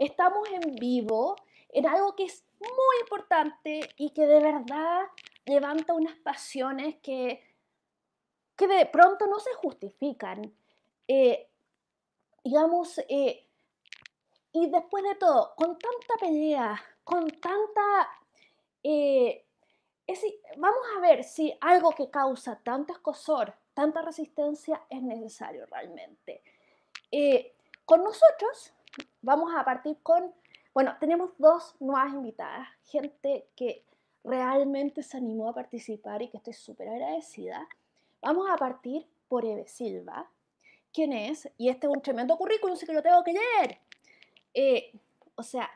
estamos en vivo en algo que es muy importante y que de verdad levanta unas pasiones que, que de pronto no se justifican. Eh, digamos, eh, y después de todo, con tanta pelea, con tanta... Eh, vamos a ver si algo que causa tanto escosor, tanta resistencia es necesario realmente. con nosotros vamos a partir con, bueno, tenemos dos nuevas invitadas, gente que realmente se animó a participar y que estoy súper agradecida. Vamos a partir por Eve Silva, quien es, y este es un tremendo currículum, así que lo tengo que leer. Eh, o sea,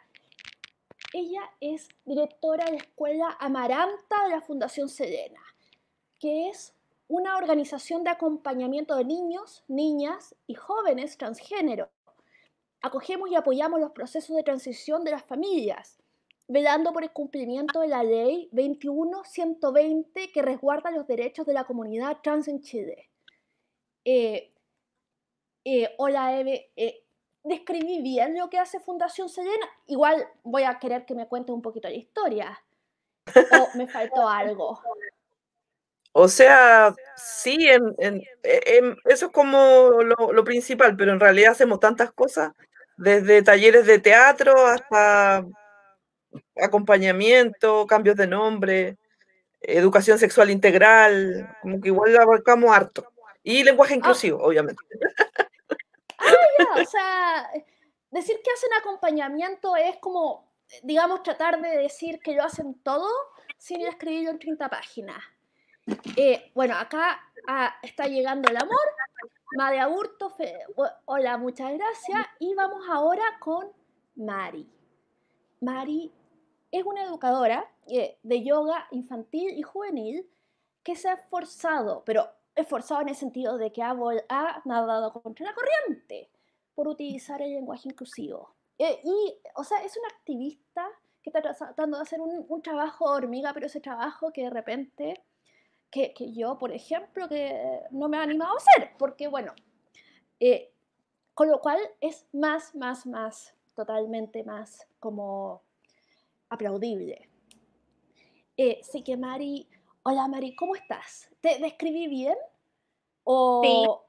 ella es directora de la Escuela Amaranta de la Fundación Selena, que es una organización de acompañamiento de niños, niñas y jóvenes transgénero acogemos y apoyamos los procesos de transición de las familias, velando por el cumplimiento de la ley 21-120 que resguarda los derechos de la comunidad trans en Chile. Eh, eh, hola Eve, eh, describí bien lo que hace Fundación Selena. Igual voy a querer que me cuentes un poquito la historia. ¿O me faltó algo? O sea, sí, eso es como lo, principal, pero en realidad hacemos tantas cosas desde talleres de teatro hasta acompañamiento, cambios de nombre, educación sexual integral, como que igual abarcamos harto. Y lenguaje ah. inclusivo, obviamente. Ah, ya, o sea, decir que hacen acompañamiento es como, digamos, tratar de decir que lo hacen todo sin escribirlo en 30 páginas. Eh, bueno, acá ah, está llegando el amor. Made Aburto, hola, muchas gracias. Y vamos ahora con Mari. Mari es una educadora eh, de yoga infantil y juvenil que se ha esforzado, pero esforzado en el sentido de que ha, ha nadado contra la corriente por utilizar el lenguaje inclusivo. Eh, y, o sea, es una activista que está tratando de hacer un, un trabajo hormiga, pero ese trabajo que de repente que, yo, por ejemplo, que no me he animado a hacer, porque bueno, eh, con lo cual es más, más, más, totalmente más como aplaudible. Eh, sí que Mari, hola Mari, ¿cómo estás? ¿Te describí bien? O,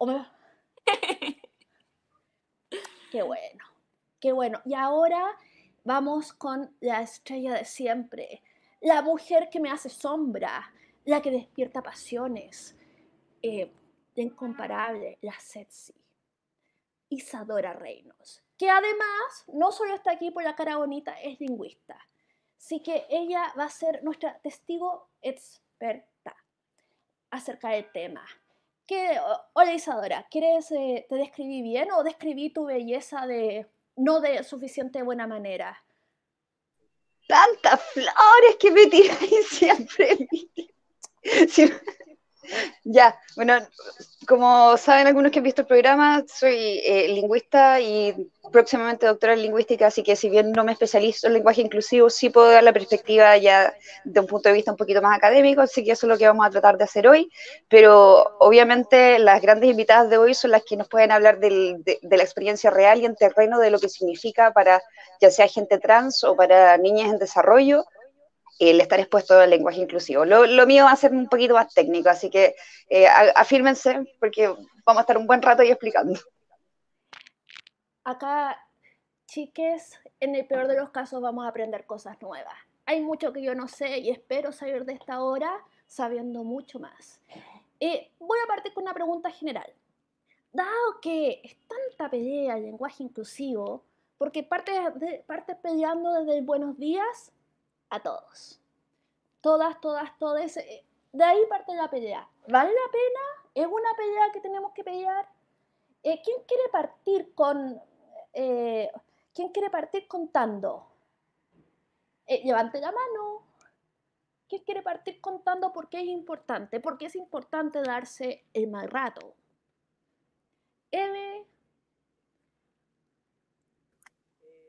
qué bueno, qué bueno. Y ahora vamos con la estrella de siempre, la mujer que me hace sombra, la que despierta pasiones, eh, incomparable, la sexy, Isadora Reinos, que además no solo está aquí por la cara bonita, es lingüista. Así que ella va a ser nuestra testigo experta acerca del tema. ¿Qué, hola Isadora, ¿quieres, eh, te describí bien o describí tu belleza de no de suficiente buena manera? Tantas flores que me tiráis siempre. Ya, bueno, como saben algunos que han visto el programa, soy eh, lingüista y próximamente doctora en lingüística, así que si bien no me especializo en lenguaje inclusivo, sí puedo dar la perspectiva ya de un punto de vista un poquito más académico, así que eso es lo que vamos a tratar de hacer hoy, pero obviamente las grandes invitadas de hoy son las que nos pueden hablar de, de la experiencia real y en terreno de lo que significa para ya sea gente trans o para niñas en desarrollo, el estar expuesto al lenguaje inclusivo. Lo, mío va a ser un poquito más técnico, así que eh, afírmense porque vamos a estar un buen rato ahí explicando. Acá, chiques, en el peor de los casos vamos a aprender cosas nuevas. Hay mucho que yo no sé y espero salir de esta hora sabiendo mucho más. Eh, voy a partir con una pregunta general. Dado que es tanta pelea el lenguaje inclusivo, porque parte, de, parte peleando desde el buenos días a todos. Todas, todas, todas. Eh, de ahí parte la pelea. ¿Vale la pena? ¿Es una pelea que tenemos que pelear? Eh, ¿Quién quiere partir con... Eh, ¿Quién quiere partir contando? levante la mano. ¿Quién quiere partir contando por qué es importante? Porque es importante darse el mal rato. Eve,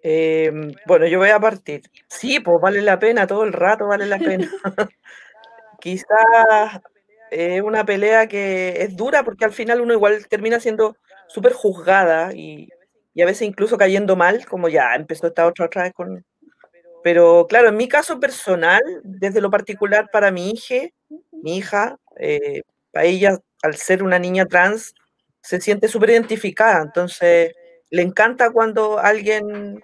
Em, bueno, yo voy a partir. Sí, pues vale la pena, todo el rato vale la pena. Quizás es una pelea que es dura porque al final uno igual termina siendo súper juzgada y, y a veces incluso cayendo mal, como ya empezó esta otra otra vez con... Pero claro, en mi caso personal, desde lo particular para mi hija, mi hija, eh, para ella, al ser una niña trans, se siente súper identificada, entonces le encanta cuando alguien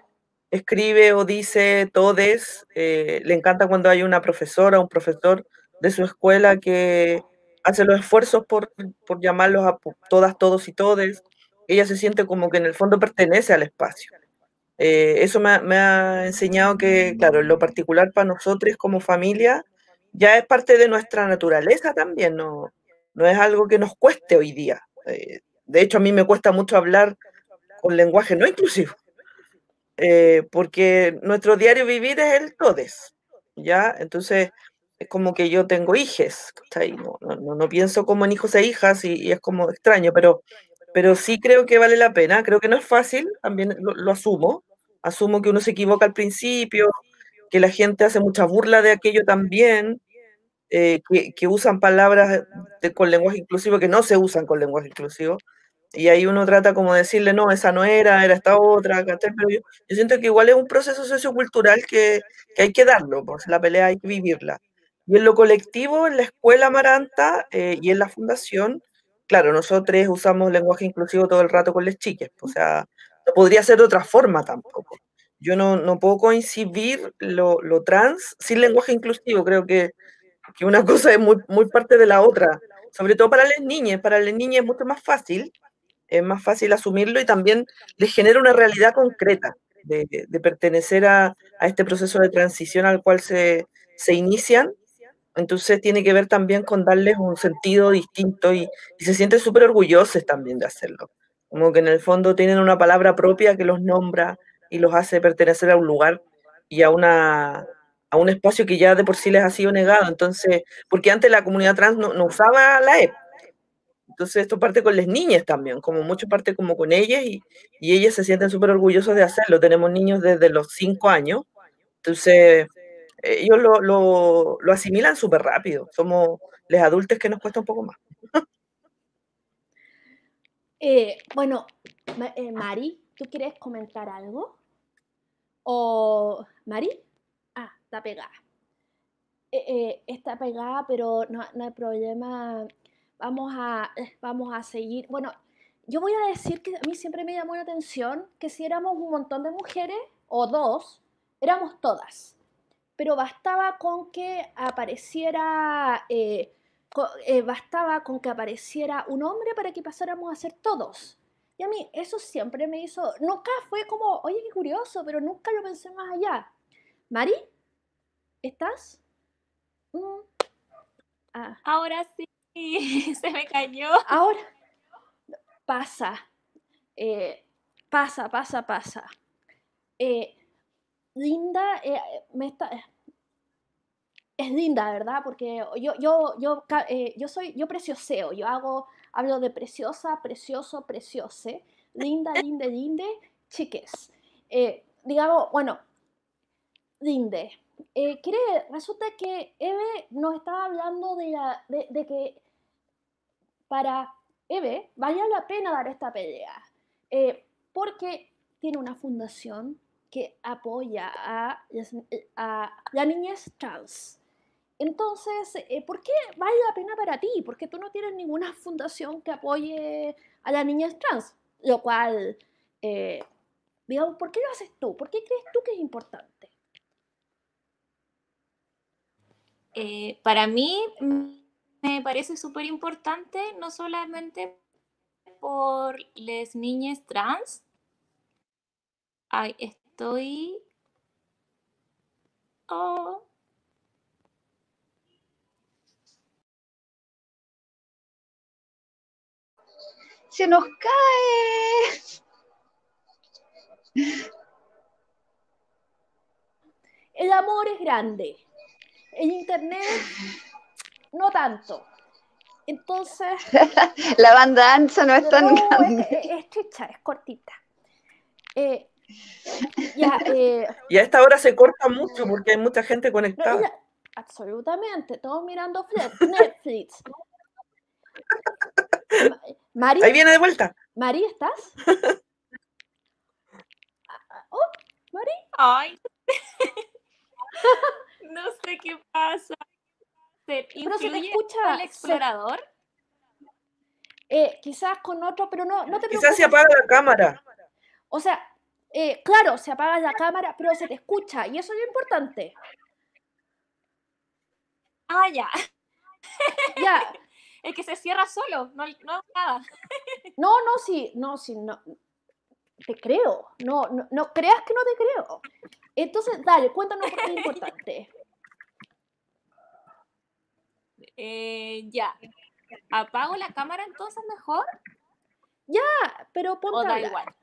escribe o dice todes, eh, le encanta cuando hay una profesora un profesor de su escuela que hace los esfuerzos por, por llamarlos a todas, todos y todes. Ella se siente como que en el fondo pertenece al espacio. Eh, eso me, ha enseñado que, claro, lo particular para nosotros como familia, ya es parte de nuestra naturaleza también, no, no es algo que nos cueste hoy día. Eh, de hecho, a mí me cuesta mucho hablar con lenguaje no inclusivo, eh, porque nuestro diario vivir es el todes, ¿ya? Entonces, es como que yo tengo hijes, no, no, no, pienso como en hijos e hijas y, es como extraño, pero, pero sí creo que vale la pena, creo que no es fácil, también lo, asumo, asumo que uno se equivoca al principio, que la gente hace mucha burla de aquello también, eh, que, que, usan palabras con lenguaje inclusivo que no se usan con lenguaje inclusivo, y ahí uno trata como decirle, no, esa no era, era esta otra, pero yo, yo, siento que igual es un proceso sociocultural que, que hay que darlo, pues la pelea hay que vivirla. Y en lo colectivo, en la escuela Maranta eh, y en la fundación, claro, nosotros usamos lenguaje inclusivo todo el rato con las chiques, o sea, no podría ser de otra forma tampoco. Yo no, no puedo coincidir lo, lo, trans sin lenguaje inclusivo, creo que, que una cosa es muy, muy parte de la otra, sobre todo para las niñas, para las niñas es mucho más fácil, es más fácil asumirlo y también les genera una realidad concreta de, pertenecer a, a, este proceso de transición al cual se, se inician entonces tiene que ver también con darles un sentido distinto y, se sienten súper orgullosos también de hacerlo. Como que en el fondo tienen una palabra propia que los nombra y los hace pertenecer a un lugar y a, una, a un espacio que ya de por sí les ha sido negado. Entonces, porque antes la comunidad trans no, no usaba la EP. Entonces esto parte con las niñas también, como mucho parte como con ellas y, y ellas se sienten súper orgullosos de hacerlo. Tenemos niños desde los cinco años. Entonces, ellos lo, lo, lo asimilan súper rápido. Somos los adultos que nos cuesta un poco más. Eh, bueno, eh, Mari, ¿tú quieres comentar algo? ¿O Mari? Ah, está pegada. Eh, está pegada, pero no, no, hay problema. Vamos a, vamos a seguir. Bueno, yo voy a decir que a mí siempre me llamó la atención que si éramos un montón de mujeres, o dos, éramos todas pero bastaba con que apareciera, eh, eh, bastaba con que apareciera un hombre para que pasáramos a ser todos. Y a mí eso siempre me hizo, nunca fue como, oye, qué curioso, pero nunca lo pensé más allá. Mari, ¿estás? Mm. Ah. Ahora sí, se me cayó. Ahora pasa, eh, pasa, pasa, pasa. Linda, me está, es linda, ¿verdad? Porque yo, yo, yo, eh, yo soy, yo precioseo, yo hago, hablo de preciosa, precioso, preciose, linda, linda, linde, chiques. Eh, digamos, bueno, linde. Eh, resulta que Eve nos estaba hablando de, que para Eve vaya la pena dar esta pelea, porque tiene una fundación que apoya a, a la niñez trans. Entonces, eh, ¿por qué vale la pena para ti? Porque tú no tienes ninguna fundación que apoye a las niñas trans, lo cual, eh, digamos, ¿por qué lo haces tú? ¿Por qué crees tú que es importante? Eh, para mí me parece súper importante, no solamente por las niñas trans. Ay, estoy... Oh. se nos cae. El amor es grande. El internet no tanto. Entonces. La banda ancha no es tan grande. Es, chicha, es cortita. Eh, ya, eh, y a esta hora se corta mucho porque hay mucha gente conectada. absolutamente, todos mirando Netflix. Mari, Ahí viene de vuelta. Mari, ¿estás? Ay, no sé qué pasa. ¿Se Pero se te escucha, el explorador? Eh, quizás con otro, pero no, no te Quizás se preocupes. apaga la cámara. O sea, eh, claro, se apaga la cámara, pero se te escucha y eso es lo importante. Ah, ya. Ya, El que se cierra solo, no, no nada. no, no, sí, no, sí, no. Te creo, no, no, no creas que no te creo. Entonces, dale, cuéntanos por qué es importante. Eh, ya. ¿Apago la cámara entonces mejor? Ah, Pero ponte ¿O a da hablar, igual?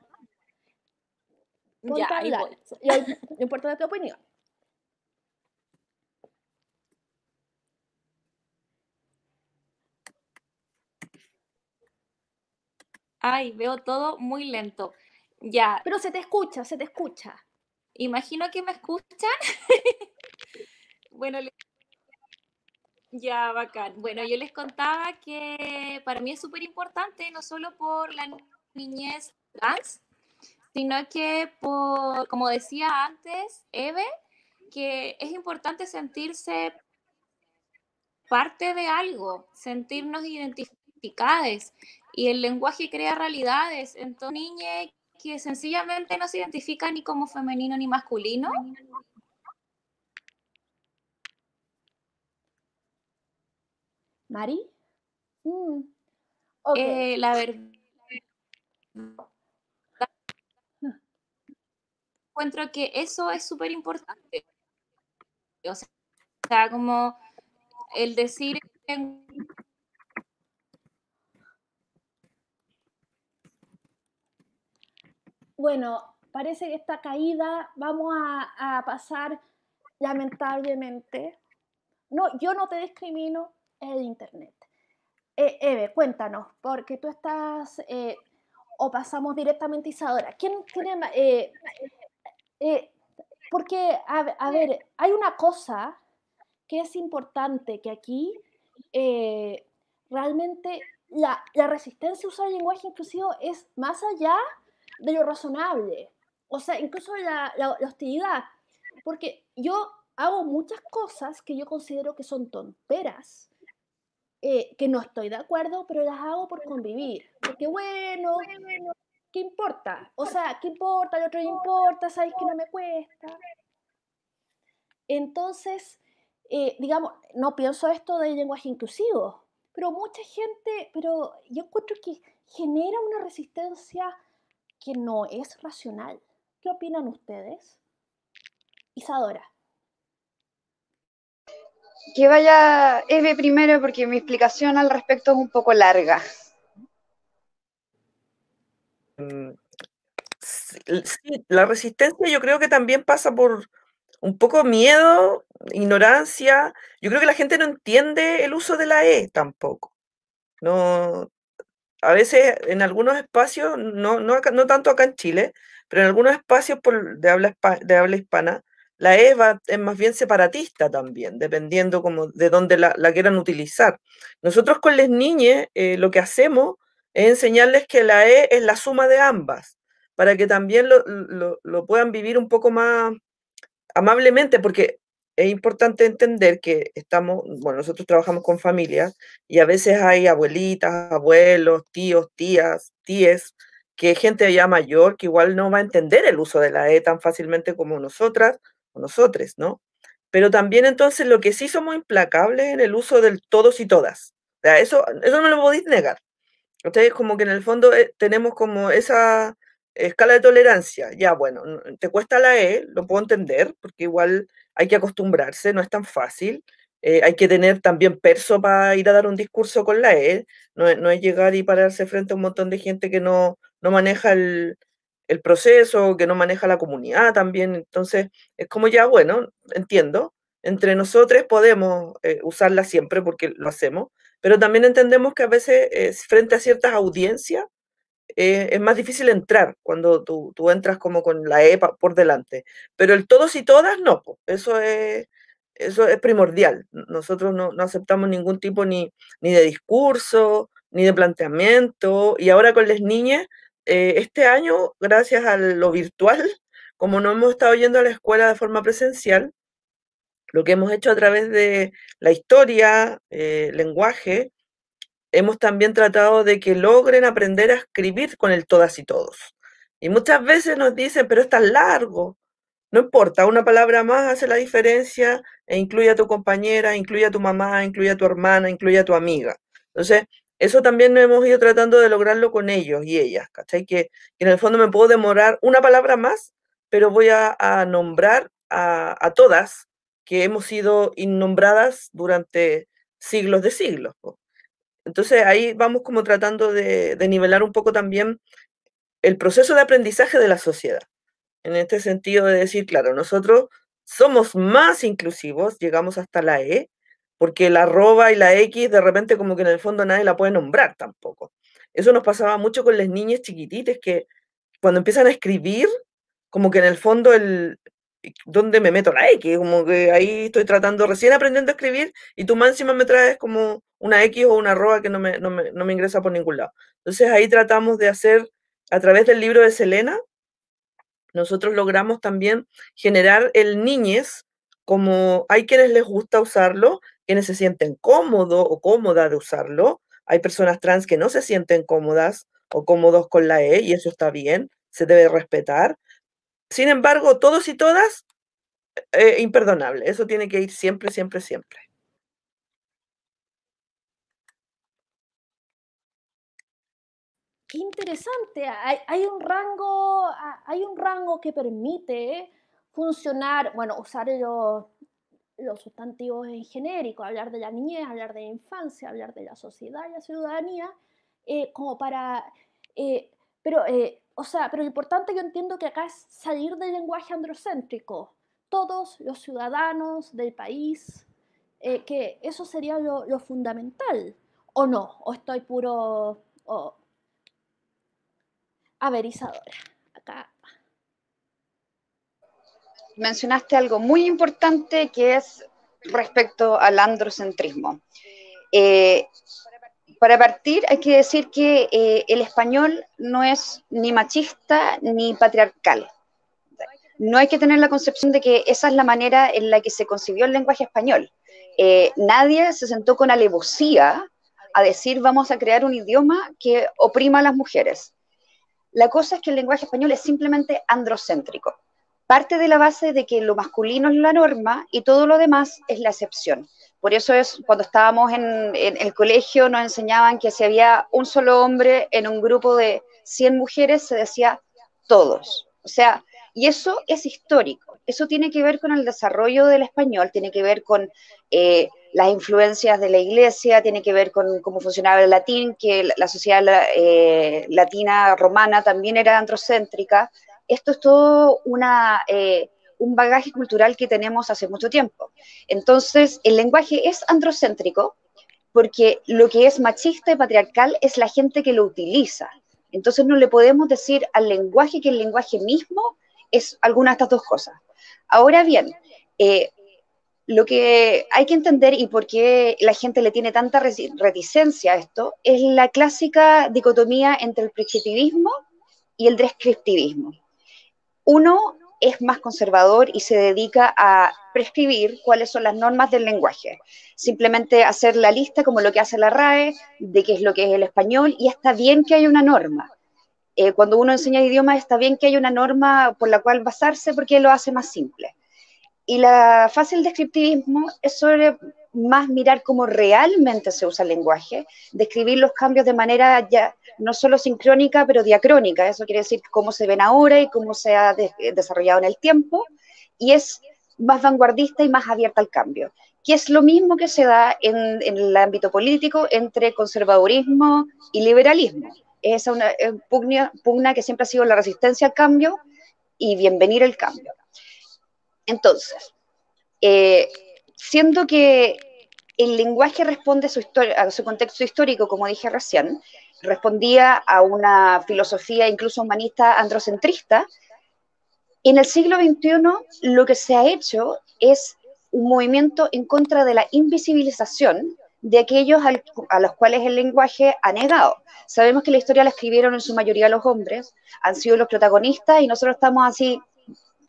ponte Ya, a hablar. no importa tu opinión. Ay, veo todo muy lento. Ya, Pero se te escucha, se te escucha. imagino que me escuchan. bueno, le- ya, bacán. Bueno, yo les contaba que para mí es súper importante, no solo por la niñez trans, sino que por, como decía antes, Eve, que es importante sentirse parte de algo, sentirnos identificadas. Y el lenguaje crea realidades. Entonces, niña que sencillamente no se identifica ni como femenino ni masculino, ¿Mari? Mm, ok. eh, la verdad encuentro que eso es súper importante. O sea, o sea, como el decir Bueno, parece que esta caída vamos a, pasar lamentablemente. No, yo no te discrimino, el internet. Eh, Eve, cuéntanos, porque tú estás, eh, o pasamos directamente a Isadora. ¿Quién tiene ma- eh, eh, porque, a, ve- a ver, hay una cosa que es importante, que aquí realmente la, la resistencia a usar el lenguaje inclusivo es más allá de lo razonable. O sea, incluso la, hostilidad. Porque yo hago muchas cosas que yo considero que son tonteras, eh, que no estoy de acuerdo, pero las hago por convivir. Porque bueno, ¿qué importa? O sea, ¿qué importa? Al otro importa, sabes que no me cuesta. Entonces, eh, digamos, no pienso esto del lenguaje inclusivo, pero mucha gente, pero yo encuentro que genera una resistencia que no es racional. ¿Qué opinan ustedes? Isadora. Que vaya Eve primero porque mi explicación al respecto es un poco larga. Mm, Sí, sí, la resistencia yo creo que también pasa por un poco miedo, ignorancia. Yo creo que la gente no entiende el uso de la E tampoco. No, a veces en algunos espacios, no, no, acá- no tanto acá en Chile, pero en algunos espacios por- de, habla, de habla hispana, la E va- es más bien separatista también, dependiendo como de dónde la, la quieran utilizar. Nosotros con las niñas eh, lo que hacemos es enseñarles que la E es la suma de ambas, para que también lo, lo- lo puedan vivir un poco más amablemente, porque es importante entender que estamos, bueno, nosotros trabajamos con familias y a veces hay abuelitas, abuelos, tíos, tías, tíes, que gente ya mayor que igual no va a entender el uso de la E tan fácilmente como nosotras o nosotres, ¿no? Pero también entonces lo que sí somos implacables en el uso del todos y todas. O sea, eso, eso no lo podéis negar. Ustedes como que en el fondo eh, tenemos como esa escala de tolerancia. Ya, bueno, te cuesta la E, lo puedo entender, porque igual hay que acostumbrarse, no es tan fácil. eh, hay que tener también perso para ir a dar un discurso con la E. No, es- no es llegar y pararse frente a un montón de gente que no, no maneja el, el proceso, que no maneja la comunidad también. Entonces, es como ya, bueno, entiendo. Entre nosotros podemos eh, usarla siempre porque lo hacemos, pero también entendemos que a veces eh, frente a ciertas audiencias eh, es más difícil entrar cuando tú, tú entras como con la EPA por delante. Pero el todos y todas no, eso es, eso es primordial. Nosotros no, no aceptamos ningún tipo ni, ni de discurso, ni de planteamiento. Y ahora con las niñas, eh, este año, gracias a lo virtual, como no hemos estado yendo a la escuela de forma presencial, lo que hemos hecho a través de la historia, eh, lenguaje, hemos también tratado de que logren aprender a escribir con el todas y todos. Y muchas veces nos dicen, pero es tan largo. No importa, una palabra más hace la diferencia e incluye a tu compañera, incluye a tu mamá, incluye a tu hermana, incluye a tu amiga. Entonces, eso también hemos ido tratando de lograrlo con ellos y ellas, ¿cachai? Que, en el fondo me puedo demorar una palabra más, pero voy a, nombrar a, todas que hemos sido innombradas durante siglos de siglos. Entonces ahí vamos como tratando de, nivelar un poco también el proceso de aprendizaje de la sociedad. En este sentido de decir, claro, nosotros somos más inclusivos, llegamos hasta la E, porque la arroba y la X de repente como que en el fondo nadie la puede nombrar tampoco. Eso nos pasaba mucho con las niñas chiquititas que cuando empiezan a escribir, como que en el fondo el, ¿dónde me meto la X? Como que ahí estoy tratando, recién aprendiendo a escribir y tú más encima me traes como una X o una arroba que no me, no me, no me ingresa por ningún lado. Entonces ahí tratamos de hacer, a través del libro de Selena, nosotros logramos también generar el niñez, como hay quienes les gusta usarlo, quienes se sienten cómodos o cómoda de usarlo. Hay personas trans que no se sienten cómodas o cómodos con la E y eso está bien, se debe respetar. Sin embargo, todos y todas, eh, imperdonable. Eso tiene que ir siempre, siempre, siempre. Qué interesante. Hay, un rango, hay un rango que permite funcionar, bueno, usar los, los sustantivos en genérico, hablar de la niñez, hablar de la infancia, hablar de la sociedad y la ciudadanía, eh, como para, eh, pero o sea, pero lo importante yo entiendo que acá es salir del lenguaje androcéntrico. Todos los ciudadanos del país, eh, que eso sería lo, fundamental. ¿O no? ¿O estoy puro averizadora? Acá. Mencionaste algo muy importante que es respecto al androcentrismo. Eh, para partir, hay que decir que eh, el español no es ni machista ni patriarcal. No hay que tener la concepción de que esa es la manera en la que se concibió el lenguaje español. Eh, nadie se sentó con alevosía a decir vamos a crear un idioma que oprima a las mujeres. La cosa es que el lenguaje español es simplemente androcéntrico. Parte de la base de que lo masculino es la norma y todo lo demás es la excepción. Por eso es, cuando estábamos en, el colegio nos enseñaban que si había un solo hombre en un grupo de 100 mujeres, se decía todos. O sea, y eso es histórico. Eso tiene que ver con el desarrollo del español, tiene que ver con eh, las influencias de la iglesia, tiene que ver con cómo funcionaba el latín, que la, sociedad eh, latina romana también era androcéntrica. Esto es todo. Eh, un bagaje cultural que tenemos hace mucho tiempo. Entonces, el lenguaje es androcéntrico porque lo que es machista y patriarcal es la gente que lo utiliza. Entonces, no le podemos decir al lenguaje que el lenguaje mismo es alguna de estas dos cosas. Ahora bien, eh, lo que hay que entender y por qué la gente le tiene tanta reticencia a esto es la clásica dicotomía entre el prescriptivismo y el descriptivismo. Uno es más conservador y se dedica a prescribir cuáles son las normas del lenguaje. Simplemente hacer la lista como lo que hace la RAE de qué es lo que es el español y está bien que haya una norma. Eh, cuando uno enseña idiomas está bien que haya una norma por la cual basarse porque lo hace más simple. Y la fácil descriptivismo es sobre más mirar cómo realmente se usa el lenguaje, describir los cambios de manera ya no solo sincrónica, pero diacrónica. Eso quiere decir cómo se ven ahora y cómo se ha desarrollado en el tiempo. Y es más vanguardista y más abierta al cambio, que es lo mismo que se da en, el ámbito político entre conservadurismo y liberalismo. Es una pugna, pugna que siempre ha sido la resistencia al cambio y bienvenir el cambio. Entonces, eh, siendo que el lenguaje responde a su, contexto histórico, como dije recién, respondía a una filosofía incluso humanista androcentrista, en el siglo XXI lo que se ha hecho es un movimiento en contra de la invisibilización de aquellos a los cuales el lenguaje ha negado. Sabemos que la historia la escribieron en su mayoría los hombres, han sido los protagonistas y nosotros estamos así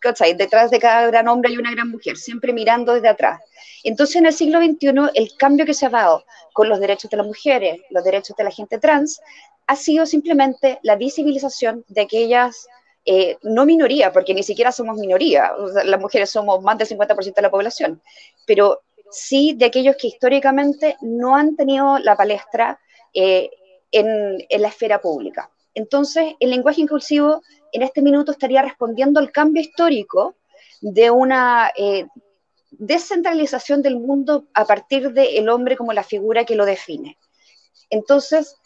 ¿cachai? Detrás de cada gran hombre hay una gran mujer, siempre mirando desde atrás. Entonces, en el siglo XXI, el cambio que se ha dado con los derechos de las mujeres, los derechos de la gente trans, ha sido simplemente la visibilización de aquellas, eh, no minoría, porque ni siquiera somos minoría, las mujeres somos más del 50% de la población, pero sí de aquellos que históricamente no han tenido la palestra eh, en, la esfera pública. Entonces, el lenguaje inclusivo en este minuto estaría respondiendo al cambio histórico de una eh, descentralización del mundo a partir del hombre como la figura que lo define. Entonces,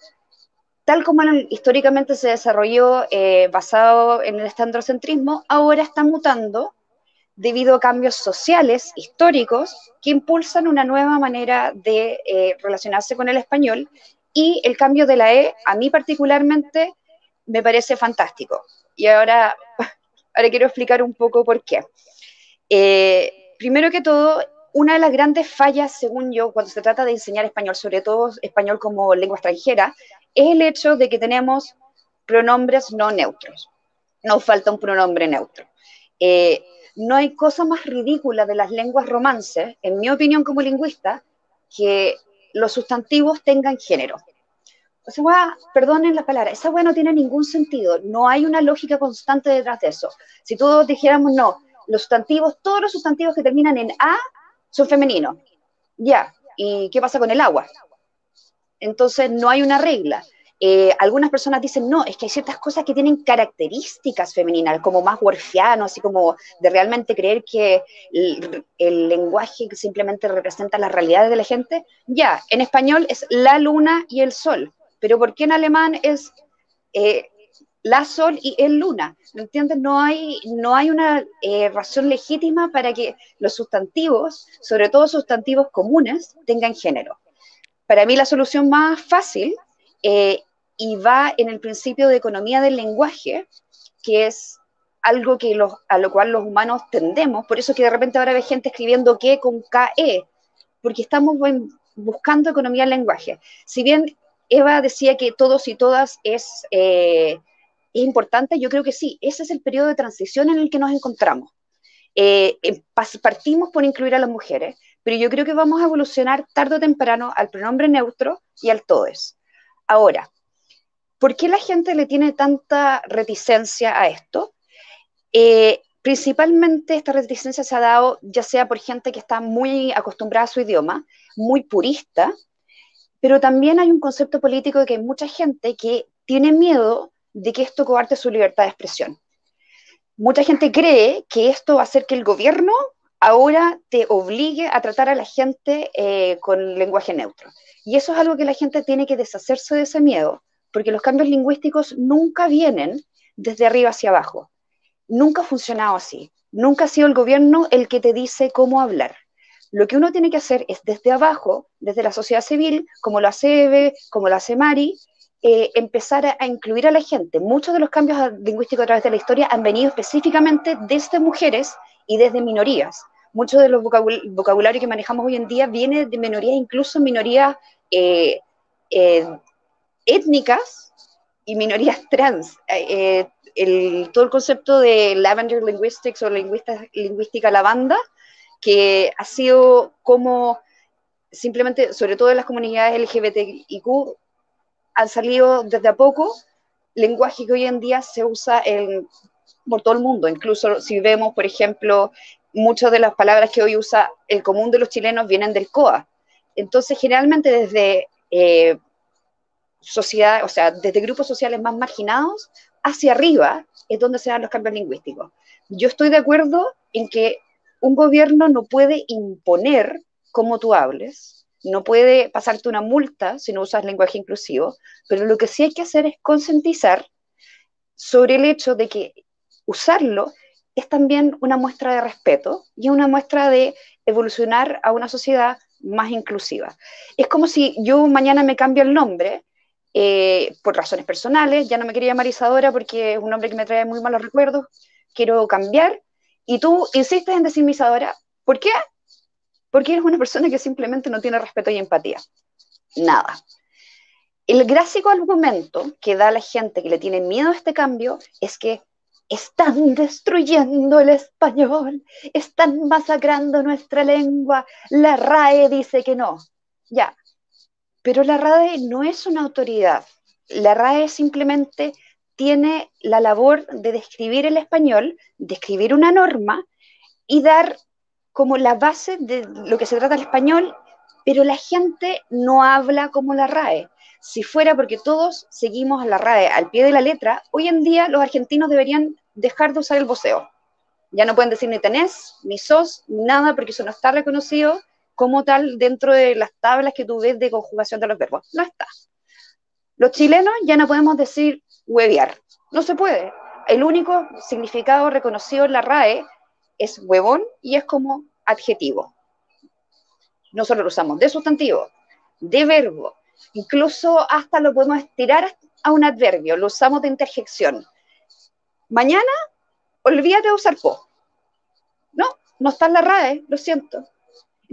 tal como históricamente se desarrolló eh, basado en el estandrocentrismo, ahora está mutando debido a cambios sociales históricos que impulsan una nueva manera de eh, relacionarse con el español y el cambio de la E, a mí particularmente, me parece fantástico. Y ahora, ahora quiero explicar un poco por qué. Eh, primero que todo, una de las grandes fallas, según yo, cuando se trata de enseñar español, sobre todo español como lengua extranjera, es el hecho de que tenemos pronombres no neutros. Nos falta un pronombre neutro. Eh, no hay cosa más ridícula de las lenguas romances, en mi opinión como lingüista, que los sustantivos tengan género. O sea, perdonen la palabra, esa weá no tiene ningún sentido, no hay una lógica constante detrás de eso. Si todos dijéramos no, los sustantivos, todos los sustantivos que terminan en A son femeninos. Ya, ¿y qué pasa con el agua? Entonces no hay una regla. Eh, algunas personas dicen, no, es que hay ciertas cosas que tienen características femeninas, como más warfiano, así como de realmente creer que el, lenguaje simplemente representa las realidades de la gente. Ya, en español es la luna y el sol, pero ¿por qué en alemán es eh, la sol y el luna? ¿Me entiendes? No hay, no hay una eh, razón legítima para que los sustantivos, sobre todo sustantivos comunes, tengan género. Para mí la solución más fácil y va en el principio de economía del lenguaje, que es algo que a lo cual los humanos tendemos, por eso que de repente ahora ve gente escribiendo que con KE, porque estamos buscando economía del lenguaje. Si bien Eva decía que todos y todas es, eh, es importante, yo creo que sí, ese es el periodo de transición en el que nos encontramos. Eh, partimos por incluir a las mujeres, pero yo creo que vamos a evolucionar tarde o temprano al pronombre neutro y al todes. Ahora, ¿Por qué la gente le tiene tanta reticencia a esto? Eh, principalmente esta reticencia se ha dado ya sea por gente que está muy acostumbrada a su idioma, muy purista, pero también hay un concepto político de que hay mucha gente que tiene miedo de que esto coarte su libertad de expresión. Mucha gente cree que esto va a hacer que el gobierno ahora te obligue a tratar a la gente eh, con lenguaje neutro. Y eso es algo que la gente tiene que deshacerse de ese miedo, porque los cambios lingüísticos nunca vienen desde arriba hacia abajo. Nunca ha funcionado así. Nunca ha sido el gobierno el que te dice cómo hablar. Lo que uno tiene que hacer es desde abajo, desde la sociedad civil, como lo hace Eve, como lo hace Mari, eh, empezar a, incluir a la gente. Muchos de los cambios lingüísticos a través de la historia han venido específicamente desde mujeres y desde minorías. Mucho de los vocabulario que manejamos hoy en día viene de minorías, incluso minorías eh, eh, étnicas y minorías trans. Eh, el, todo el concepto de lavender linguistics o lingüística lavanda, que ha sido como simplemente, sobre todo en las comunidades LGBTIQ, han salido desde a poco lenguaje que hoy en día se usa en, por todo el mundo. Incluso si vemos, por ejemplo, muchas de las palabras que hoy usa el común de los chilenos vienen del COA. Entonces, generalmente desde eh, o sea, desde grupos sociales más marginados hacia arriba es donde se dan los cambios lingüísticos. Yo estoy de acuerdo en que un gobierno no puede imponer cómo tú hables, no puede pasarte una multa si no usas lenguaje inclusivo, pero lo que sí hay que hacer es concientizar sobre el hecho de que usarlo es también una muestra de respeto y una muestra de evolucionar a una sociedad más inclusiva. Es como si yo mañana me cambio el nombre eh, por razones personales, ya no me quería llamar Isadora porque es un nombre que me trae muy malos recuerdos, quiero cambiar, y tú insistes en decirme Isadora, ¿por qué? Porque eres una persona que simplemente no tiene respeto y empatía. Nada. El gráfico argumento que da la gente que le tiene miedo a este cambio es que están destruyendo el español, están masacrando nuestra lengua, la RAE dice que no. Ya, pero la RAE no es una autoridad, la RAE simplemente tiene la labor de describir el español, describir una norma y dar como la base de lo que se trata el español, pero la gente no habla como la RAE. Si fuera porque todos seguimos la RAE al pie de la letra, hoy en día los argentinos deberían dejar de usar el voceo. Ya no pueden decir ni tenés, ni sos, ni nada, porque eso no está reconocido como tal dentro de las tablas que tú ves de conjugación de los verbos. No está. Los chilenos ya no podemos decir huevear. No se puede. El único significado reconocido en la RAE es huevón y es como adjetivo. No solo lo usamos de sustantivo, de verbo, incluso hasta lo podemos estirar a un adverbio, lo usamos de interjección. Mañana, olvídate de usar po. No, no está en la RAE, lo siento.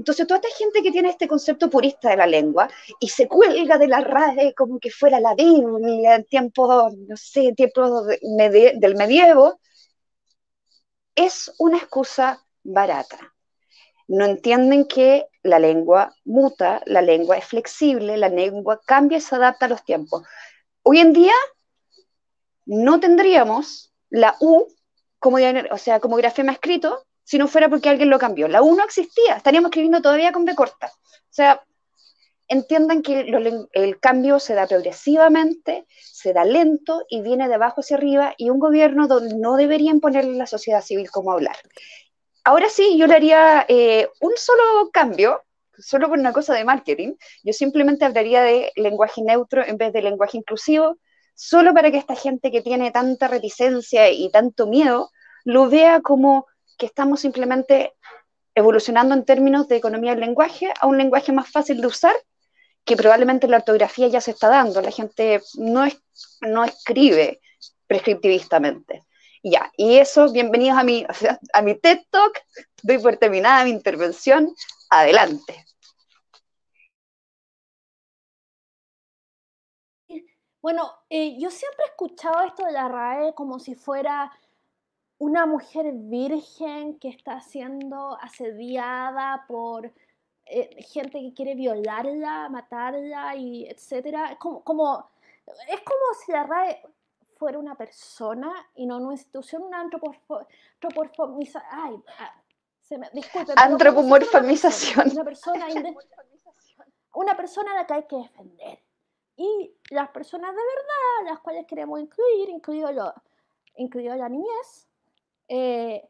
Entonces, toda esta gente que tiene este concepto purista de la lengua y se cuelga de la RAE como que fuera la Biblia en tiempos, no sé, tiempos del medievo, es una excusa barata. No entienden que la lengua muta, la lengua es flexible, la lengua cambia y se adapta a los tiempos. Hoy en día no tendríamos la U como, o sea, como grafema escrito si no fuera porque alguien lo cambió. La U no existía, estaríamos escribiendo todavía con B corta. O sea, entiendan que el cambio se da progresivamente, se da lento y viene de abajo hacia arriba y un gobierno donde no debería imponerle a la sociedad civil cómo hablar. Ahora sí, yo le haría eh, un solo cambio, solo por una cosa de marketing. Yo simplemente hablaría de lenguaje neutro en vez de lenguaje inclusivo, solo para que esta gente que tiene tanta reticencia y tanto miedo lo vea como que estamos simplemente evolucionando en términos de economía del lenguaje a un lenguaje más fácil de usar, que probablemente la ortografía ya se está dando. La gente no, no escribe prescriptivistamente. Ya, y eso, bienvenidos a mi, a mi TED Talk. Doy por terminada mi intervención. Adelante. Bueno, eh, yo siempre he escuchado esto de la RAE como si fuera una mujer virgen que está siendo asediada por eh, gente que quiere violarla, matarla y etcétera. Es como, como, es como si la RAE fuera una persona y no una institución, una antropomorfización. Ay, ah, se me, disculpen. Antropomorfización. Una persona, una persona a la que hay que defender. Y las personas de verdad, las cuales queremos incluir, incluido, lo, incluido la niñez, eh,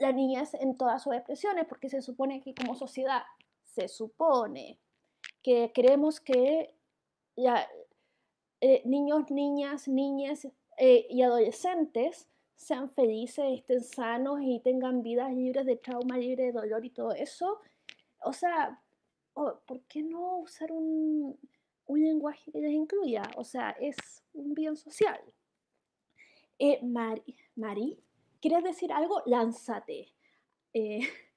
la, niñez en todas sus expresiones, porque se supone que como sociedad, se supone que queremos que eh, niños, niñas, niñas eh, y adolescentes sean felices, estén sanos y tengan vidas libres de trauma, libres de dolor y todo eso. O sea, ¿por qué no usar un, un lenguaje que les incluya? O sea, es un bien social. Eh, ¿Quieres decir algo? Lánzate. Eh,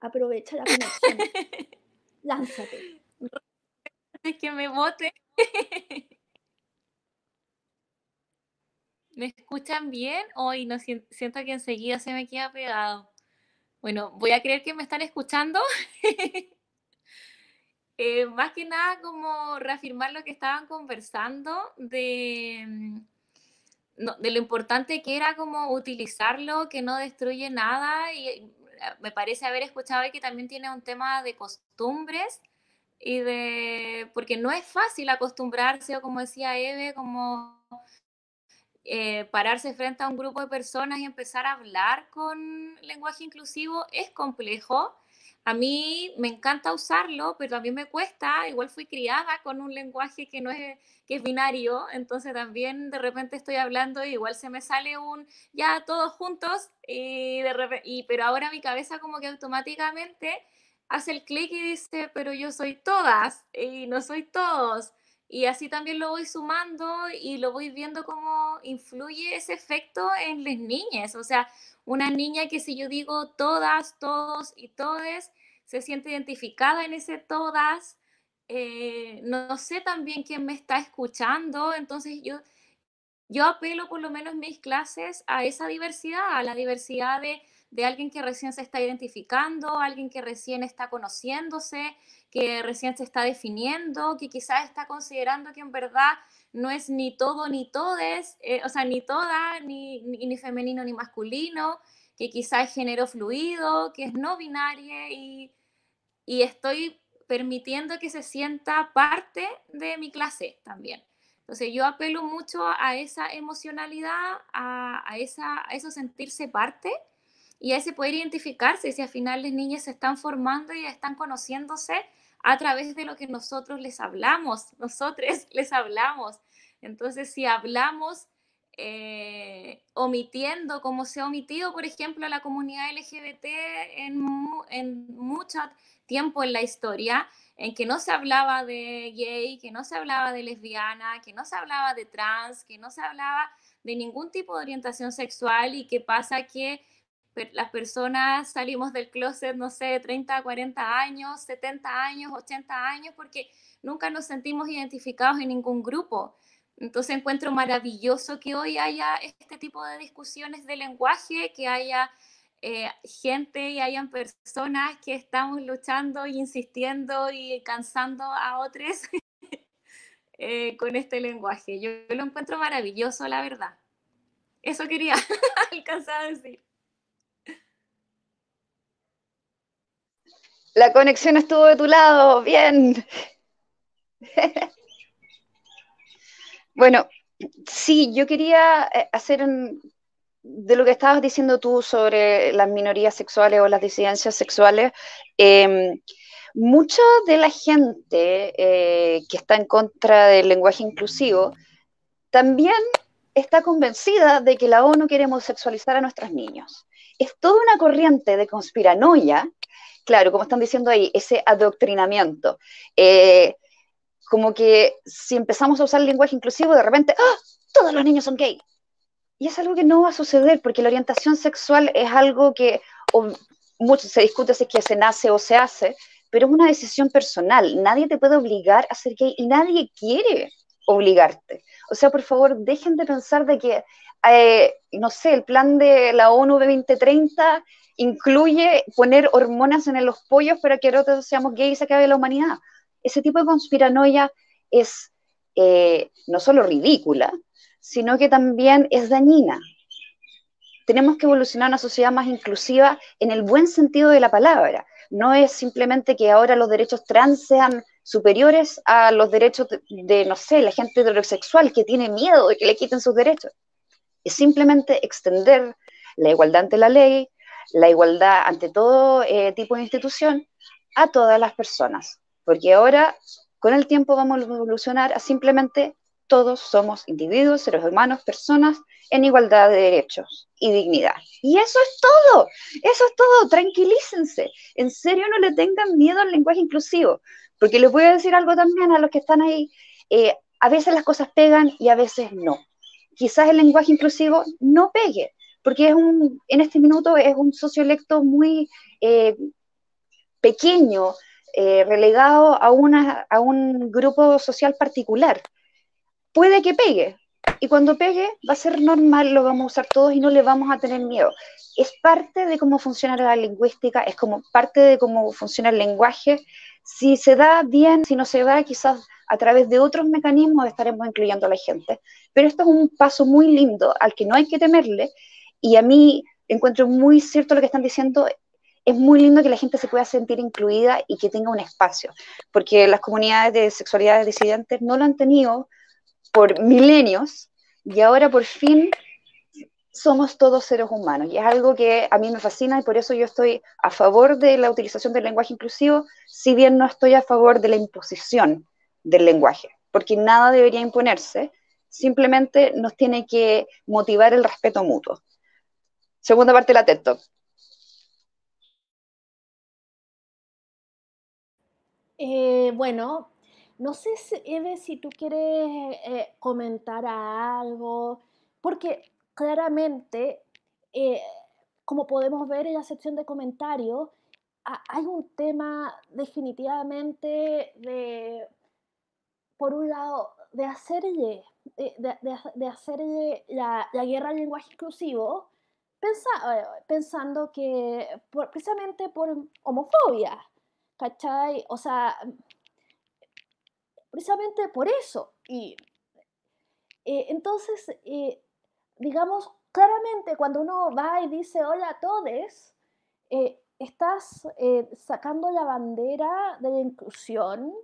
aprovecha la conexión. Lánzate. Es que me vote. ¿Me escuchan bien? Hoy no siento que enseguida se me queda pegado. Bueno, voy a creer que me están escuchando. Eh, más que nada como reafirmar lo que estaban conversando de mm, de lo importante que era como utilizarlo, que no destruye nada y me parece haber escuchado que también tiene un tema de costumbres y de, porque no es fácil acostumbrarse o como decía Eve, como eh, pararse frente a un grupo de personas y empezar a hablar con lenguaje inclusivo es complejo a mí me encanta usarlo, pero también me cuesta. Igual fui criada con un lenguaje que no es, que es binario, entonces también de repente estoy hablando y igual se me sale un ya todos juntos, y de pero ahora mi cabeza como que automáticamente hace el clic y dice, pero yo soy todas y no soy todos. Y así también lo voy sumando y lo voy viendo cómo influye ese efecto en las niñas. O sea, una niña que si yo digo todas, todos y todes, se siente identificada en ese todas. Eh, no sé también quién me está escuchando, entonces yo yo apelo por lo menos en mis clases a esa diversidad, a la diversidad de, de alguien que recién se está identificando, alguien que recién está conociéndose, que recién se está definiendo, que quizás está considerando que en verdad no es ni todo ni todes, eh, o sea, ni toda, ni, ni, femenino ni masculino, que quizás es género fluido, que es no binario y, y estoy permitiendo que se sienta parte de mi clase también. Entonces yo apelo mucho a esa emocionalidad, a, a, esa, a eso sentirse parte y a ese poder identificarse si al final las niñas se están formando y están conociéndose a través de lo que nosotros les hablamos, nosotros les hablamos. Entonces, si hablamos eh, omitiendo, como se ha omitido, por ejemplo, a la comunidad LGBT en, en mucho tiempo en la historia, en que no se hablaba de gay, que no se hablaba de lesbiana, que no se hablaba de trans, que no se hablaba de ningún tipo de orientación sexual y que pasa que las personas salimos del closet, no sé, 30, 40 años, 70 años, 80 años, porque nunca nos sentimos identificados en ningún grupo. Entonces encuentro maravilloso que hoy haya este tipo de discusiones de lenguaje, que haya eh, gente y hayan personas que estamos luchando insistiendo y cansando a otros eh, con este lenguaje. Yo lo encuentro maravilloso, la verdad. Eso quería alcanzar a decir. La conexión estuvo de tu lado, bien. bueno, sí, yo quería eh, hacer de lo que estabas diciendo tú sobre las minorías sexuales o las disidencias sexuales. Eh, mucha de la gente eh, que está en contra del lenguaje inclusivo también está convencida de que la ONU quiere homosexualizar a nuestros niños. Es toda una corriente de conspiranoia claro, como están diciendo ahí, ese adoctrinamiento. Eh, como que si empezamos a usar lenguaje inclusivo, de repente, ¡ah! Todos los niños son gay. Y es algo que no va a suceder, porque la orientación sexual es algo que mucho se discute si es que se nace o se hace, pero es una decisión personal. Nadie te puede obligar a ser gay y nadie quiere obligarte. O sea, por favor, dejen de pensar de que, eh, no sé, el plan de la ONU de 2030 incluye poner hormonas en los pollos para que nosotros seamos gays y se acabe la humanidad. Ese tipo de conspiranoia es eh, no solo ridícula, sino que también es dañina. Tenemos que evolucionar una sociedad más inclusiva en el buen sentido de la palabra. No es simplemente que ahora los derechos trans sean superiores a los derechos de, de no sé, la gente heterosexual que tiene miedo de que le quiten sus derechos. Es simplemente extender la igualdad ante la ley, la igualdad ante todo eh, tipo de institución a todas las personas, porque ahora con el tiempo vamos a evolucionar a simplemente todos somos individuos, seres humanos, personas en igualdad de derechos y dignidad. Y eso es todo, eso es todo, tranquilícense, en serio no le tengan miedo al lenguaje inclusivo, porque les voy a decir algo también a los que están ahí, eh, a veces las cosas pegan y a veces no. Quizás el lenguaje inclusivo no pegue, porque es un, en este minuto es un socioelecto muy eh, pequeño, eh, relegado a, una, a un grupo social particular. Puede que pegue, y cuando pegue va a ser normal, lo vamos a usar todos y no le vamos a tener miedo. Es parte de cómo funciona la lingüística, es como parte de cómo funciona el lenguaje. Si se da bien, si no se da, quizás a través de otros mecanismos estaremos incluyendo a la gente. Pero esto es un paso muy lindo al que no hay que temerle y a mí encuentro muy cierto lo que están diciendo. Es muy lindo que la gente se pueda sentir incluida y que tenga un espacio, porque las comunidades de sexualidades disidentes no lo han tenido por milenios y ahora por fin somos todos seres humanos y es algo que a mí me fascina y por eso yo estoy a favor de la utilización del lenguaje inclusivo, si bien no estoy a favor de la imposición del lenguaje, porque nada debería imponerse, simplemente nos tiene que motivar el respeto mutuo. Segunda parte de la TED Talk. Eh, bueno, no sé, Eve, si tú quieres eh, comentar algo, porque claramente, eh, como podemos ver en la sección de comentarios, hay un tema definitivamente de, por un lado, de hacerle eh, de, hacer la, guerra al lenguaje inclusivo pensando que precisamente por homofobia, ¿cachai? O sea, precisamente por eso. Y eh, entonces, eh, digamos, claramente cuando uno va y dice hola a todos, eh, estás sacando la bandera de la inclusión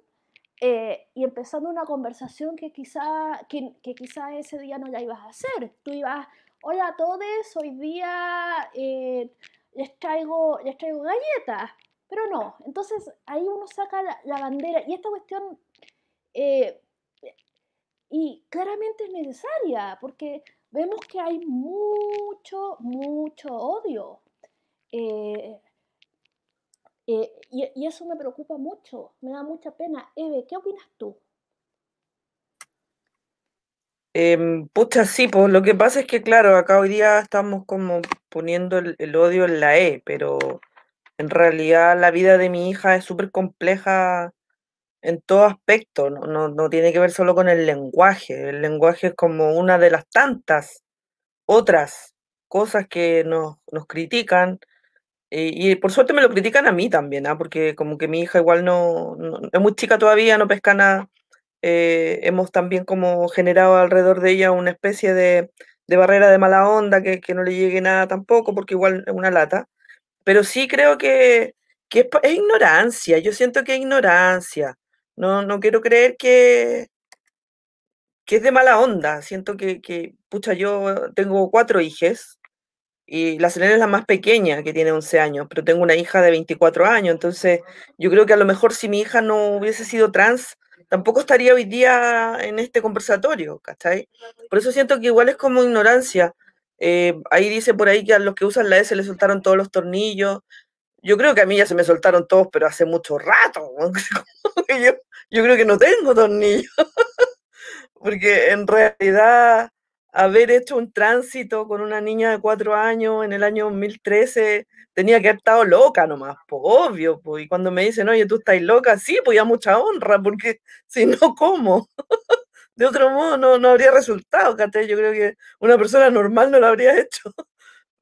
y empezando una conversación que quizá, que, quizá ese día no la ibas a hacer. Tú ibas, hola a todos, hoy día les, traigo, les traigo galletas. Pero no, entonces ahí uno saca la bandera y esta cuestión eh, y claramente es necesaria, porque vemos que hay mucho, mucho odio. Eh, eh, y, eso me preocupa mucho, me da mucha pena. Eve, ¿qué opinas tú? Em, pucha, sí, pues lo que pasa es que, claro, acá hoy día estamos como poniendo el odio en la E, pero en realidad la vida de mi hija es súper compleja en todo aspecto, no, no, tiene que ver solo con el lenguaje. El lenguaje es como una de las tantas otras cosas que nos, nos critican. Y, por suerte me lo critican a mí también, ¿ah? porque como que mi hija igual no, es muy chica todavía, no pesca nada. Eh, hemos también como generado alrededor de ella una especie de, de barrera de mala onda, que, que, no le llegue nada tampoco, porque igual es una lata. Pero sí creo que, que es, ignorancia, yo siento que es ignorancia. No, no quiero creer que, que es de mala onda. Siento que, que, pucha, yo tengo cuatro hijas y la Selena es la más pequeña, que tiene 11 años, pero tengo una hija de 24 años. Entonces, yo creo que a lo mejor si mi hija no hubiese sido trans, tampoco estaría hoy día en este conversatorio, ¿cachai? Por eso siento que igual es como ignorancia. Eh, ahí dice por ahí que a los que usan la S le soltaron todos los tornillos. Yo creo que a mí ya se me soltaron todos, pero hace mucho rato. yo, yo creo que no tengo tornillos. Porque en realidad haber hecho un tránsito con una niña de cuatro años en el año 2013 tenía que haber estado loca nomás, pues obvio. Pues. Y cuando me dicen, oye, tú estás loca, sí, pues ya mucha honra, porque si no, ¿cómo? de otro modo no, no habría resultado, Cate. Yo creo que una persona normal no lo habría hecho.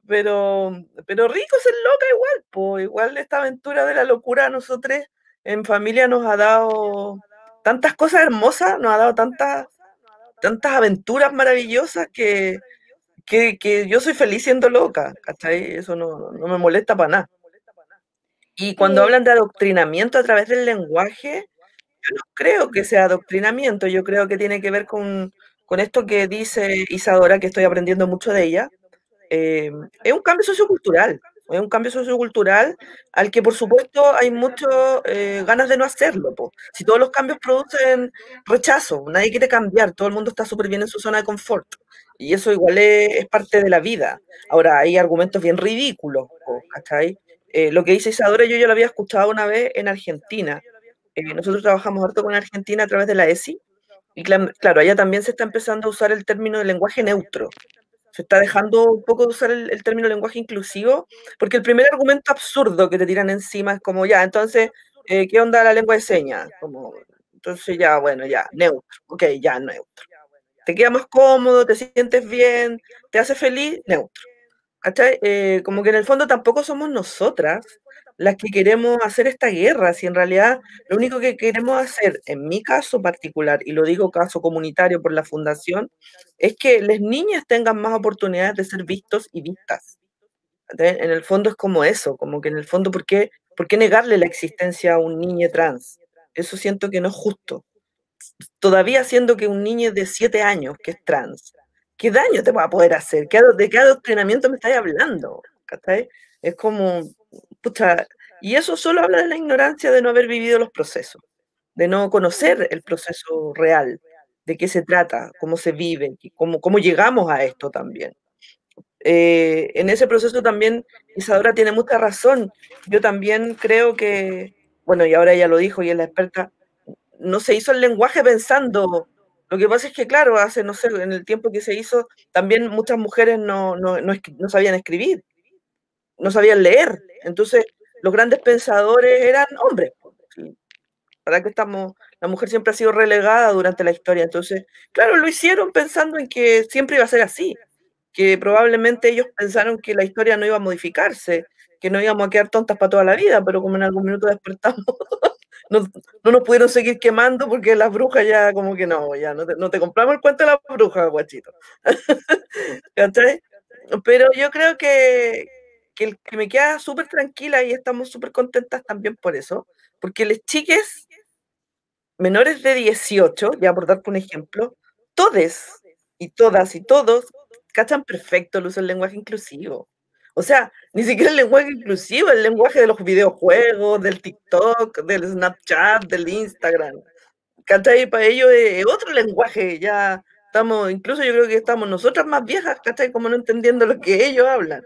Pero, pero rico ser loca igual, pues igual esta aventura de la locura a nosotros en familia nos ha dado tantas cosas hermosas, nos ha dado tantas, tantas aventuras maravillosas que, que, yo soy feliz siendo loca, ¿cachai? Eso no, no me molesta para nada. Y cuando hablan de adoctrinamiento a través del lenguaje, yo no creo que sea adoctrinamiento, yo creo que tiene que ver con, con esto que dice Isadora, que estoy aprendiendo mucho de ella. Eh, es un cambio sociocultural, es un cambio sociocultural al que por supuesto hay muchas eh, ganas de no hacerlo. Si todos los cambios producen rechazo, nadie quiere cambiar, todo el mundo está súper bien en su zona de confort. Y eso igual es, parte de la vida. Ahora, hay argumentos bien ridículos. Eh, lo que dice Isadora yo lo había escuchado una vez en Argentina. Eh, nosotros trabajamos harto con Argentina a través de la ESI. Y claro, allá también se está empezando a usar el término de lenguaje neutro se está dejando un poco de usar el, término lenguaje inclusivo, porque el primer argumento absurdo que te tiran encima es como, ya, entonces, eh, ¿qué onda la lengua de señas? Como, entonces ya, bueno, ya, neutro, ok, ya, neutro. ¿Te queda más cómodo? ¿Te sientes bien? ¿Te hace feliz? Neutro. Eh, como que en el fondo tampoco somos nosotras las que queremos hacer esta guerra, si en realidad lo único que queremos hacer, en mi caso particular, y lo digo caso comunitario por la fundación, es que las niñas tengan más oportunidades de ser vistos y vistas. En el fondo es como eso, como que en el fondo, ¿por qué, ¿por qué negarle la existencia a un niño trans? Eso siento que no es justo. Todavía siendo que un niño de siete años que es trans, ¿qué daño te va a poder hacer? ¿De qué adoctrinamiento me estás hablando? Es como, y eso solo habla de la ignorancia de no haber vivido los procesos, de no conocer el proceso real, de qué se trata, cómo se vive, cómo, cómo llegamos a esto también. Eh, en ese proceso también Isadora tiene mucha razón. Yo también creo que, bueno, y ahora ella lo dijo y es la experta, no se hizo el lenguaje pensando. Lo que pasa es que, claro, hace, no sé, en el tiempo que se hizo, también muchas mujeres no, no, no, no sabían escribir no sabían leer. Entonces, los grandes pensadores eran hombres. ¿Para qué estamos la mujer siempre ha sido relegada durante la historia. Entonces, claro, lo hicieron pensando en que siempre iba a ser así, que probablemente ellos pensaron que la historia no iba a modificarse, que no íbamos a quedar tontas para toda la vida, pero como en algún minuto despertamos, no, no, nos pudieron seguir quemando porque las brujas ya como que no, ya no te, no te compramos el cuento de las brujas, guachito. Pero yo creo que, que, que me queda súper tranquila y estamos súper contentas también por eso, porque les chiques menores de 18, ya por darte un ejemplo, todes y todas y todos cachan perfecto el uso del lenguaje inclusivo. O sea, ni siquiera el lenguaje inclusivo, el lenguaje de los videojuegos, del TikTok, del Snapchat, del Instagram. ¿Cachai? Para ellos es otro lenguaje, ya estamos, incluso yo creo que estamos nosotras más viejas, ¿cachai? Como no entendiendo lo que ellos hablan.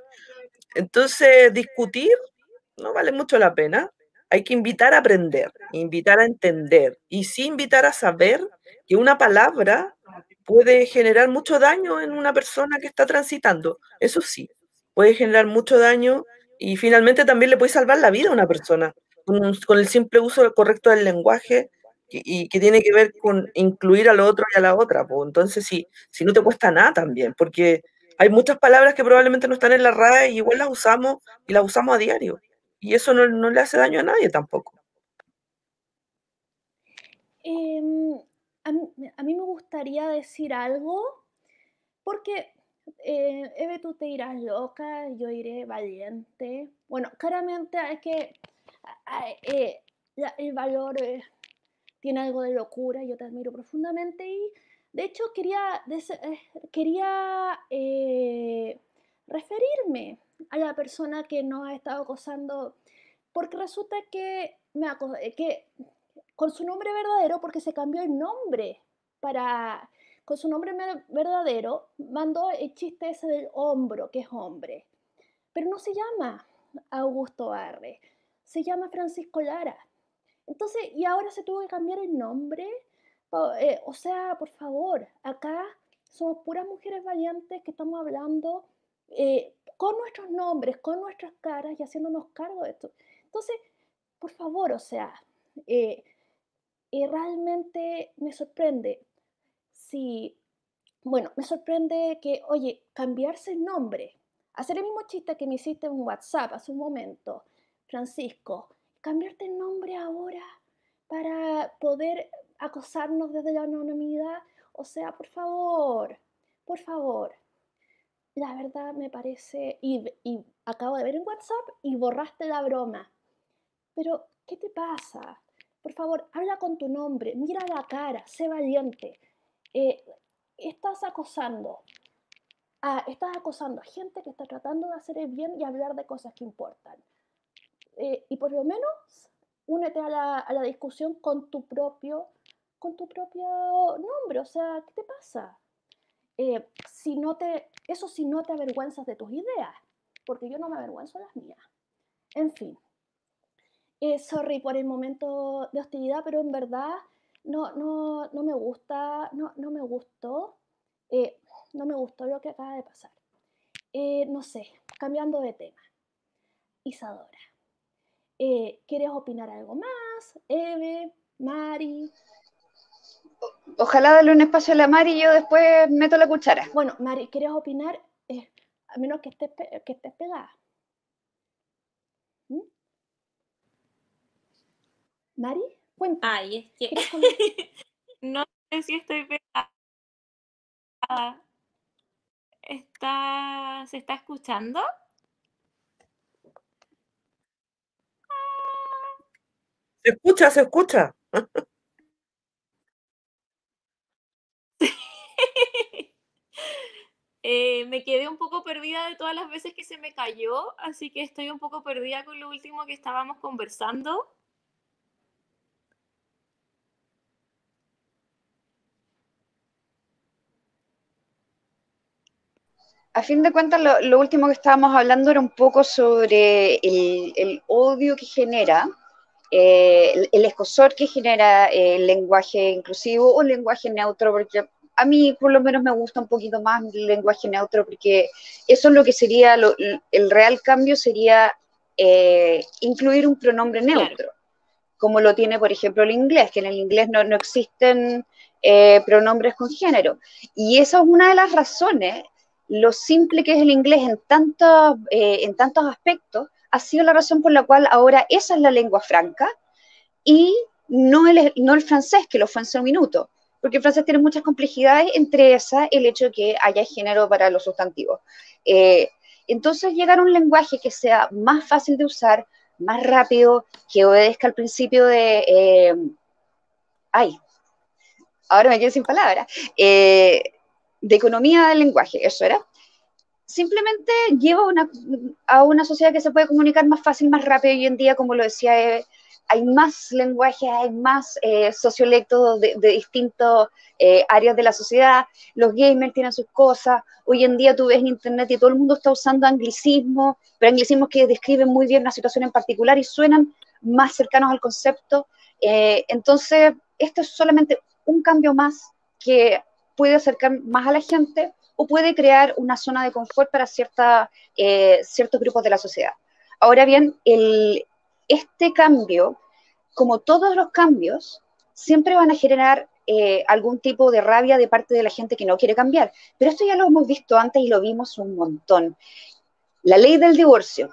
Entonces, discutir no vale mucho la pena. Hay que invitar a aprender, invitar a entender y sí invitar a saber que una palabra puede generar mucho daño en una persona que está transitando. Eso sí, puede generar mucho daño y finalmente también le puede salvar la vida a una persona con, el simple uso correcto del lenguaje y, que tiene que ver con incluir al otro y a la otra. Pues. Entonces, si, si no te cuesta nada también, porque hay muchas palabras que probablemente no están en la RAE y igual las usamos y las usamos a diario. Y eso no, no le hace daño a nadie tampoco. Em, a, mí, me gustaría decir algo, porque eh, Eve, tú te irás loca, yo iré valiente. Bueno, claramente es que eh, el valor tiene algo de locura, yo te admiro profundamente y de hecho quería, quería referirme a la persona que nos ha estado acosando, porque resulta que, me que con su nombre verdadero, porque se cambió el nombre para con su nombre verdadero, mandó el chiste ese del hombro, que es hombre. Pero no se llama Augusto Arre, se llama Francisco Lara. Entonces, y ahora se tuvo que cambiar el nombre. Eh, o sea, por favor, acá somos puras mujeres valientes que estamos hablando eh, con nuestros nombres, con nuestras caras y haciéndonos cargo de esto. Entonces, por favor, o sea, eh, realmente me sorprende si, bueno, me sorprende que, oye, cambiarse el nombre, hacer el mismo chiste que me hiciste en WhatsApp hace un momento, Francisco, cambiarte el nombre ahora para poder acosarnos desde la anonimidad, o sea, por favor, por favor. La verdad me parece, y, acabo de ver en WhatsApp y borraste la broma. Pero, ¿qué te pasa? Por favor, habla con tu nombre, mira la cara, sé valiente. Eh, estás acosando. Estás acosando a gente que está tratando de hacer el bien y hablar de cosas que importan. Eh, y por lo menos únete a la, a la, discusión con tu propio con tu propio nombre. O sea, ¿qué te pasa? Eh, si no te, eso si no te avergüenzas de tus ideas, porque yo no me avergüenzo de las mías. En fin. sorry por el momento de hostilidad, pero en verdad no, no, no me gusta, no, no me gustó, eh, no me gustó lo que acaba de pasar. Eh, no sé, cambiando de tema. Isadora, eh, ¿quieres opinar algo más? Eve, Mari. Ojalá darle un espacio a la Mari y yo después meto la cuchara. Bueno, Mari, ¿quieres opinar? a menos que estés, que estés pegada. ¿Mm? ¿Mari? Ay, es que no sé si estoy pegada. ¿Está... ¿Se está escuchando? Se escucha, se escucha. Eh, me quedé un poco perdida de todas las veces que se me cayó, así que estoy un poco perdida con lo último que estábamos conversando. a fin de cuentas, lo, último que estábamos hablando era un poco sobre el, odio que genera, eh, el, escosor que genera el lenguaje inclusivo o el lenguaje neutro, porque a mí por lo menos me gusta un poquito más el lenguaje neutro, porque eso es lo que sería, el real cambio sería eh, incluir un pronombre neutro. como lo tiene, por ejemplo, el inglés, que en el inglés no, no existen eh, pronombres con género. Y esa es una de las razones, lo simple que es el inglés en, tantos, eh, en tantos aspectos, ha sido la razón por la cual ahora esa es la lengua franca y no el, francés, que lo fue en su minuto, porque el francés tiene muchas complejidades, entre esas el hecho de que haya género para los sustantivos. Eh, entonces, llegar a un lenguaje que sea más fácil de usar, más rápido, que obedezca al principio de... Eh, ay, ahora me quedé sin palabras. Eh, de economía del lenguaje, eso era. Simplemente lleva a una sociedad que se puede comunicar más fácil, más rápido. Hoy en día, como lo decía hay más lenguajes, hay más eh, sociolectos de, distintas eh, áreas de la sociedad, los gamers tienen sus cosas, hoy en día tú ves en internet y todo el mundo está usando anglicismos, pero anglicismos que describen muy bien una situación en particular y suenan más cercanos al concepto. Eh, entonces, esto es solamente un cambio más que puede acercar más a la gente o puede crear una zona de confort para cierta, eh, ciertos grupos de la sociedad. Ahora bien, este cambio, como todos los cambios, siempre van a generar eh, algún tipo de rabia de parte de la gente que no quiere cambiar. Pero esto ya lo hemos visto antes y lo vimos un montón. La ley del divorcio.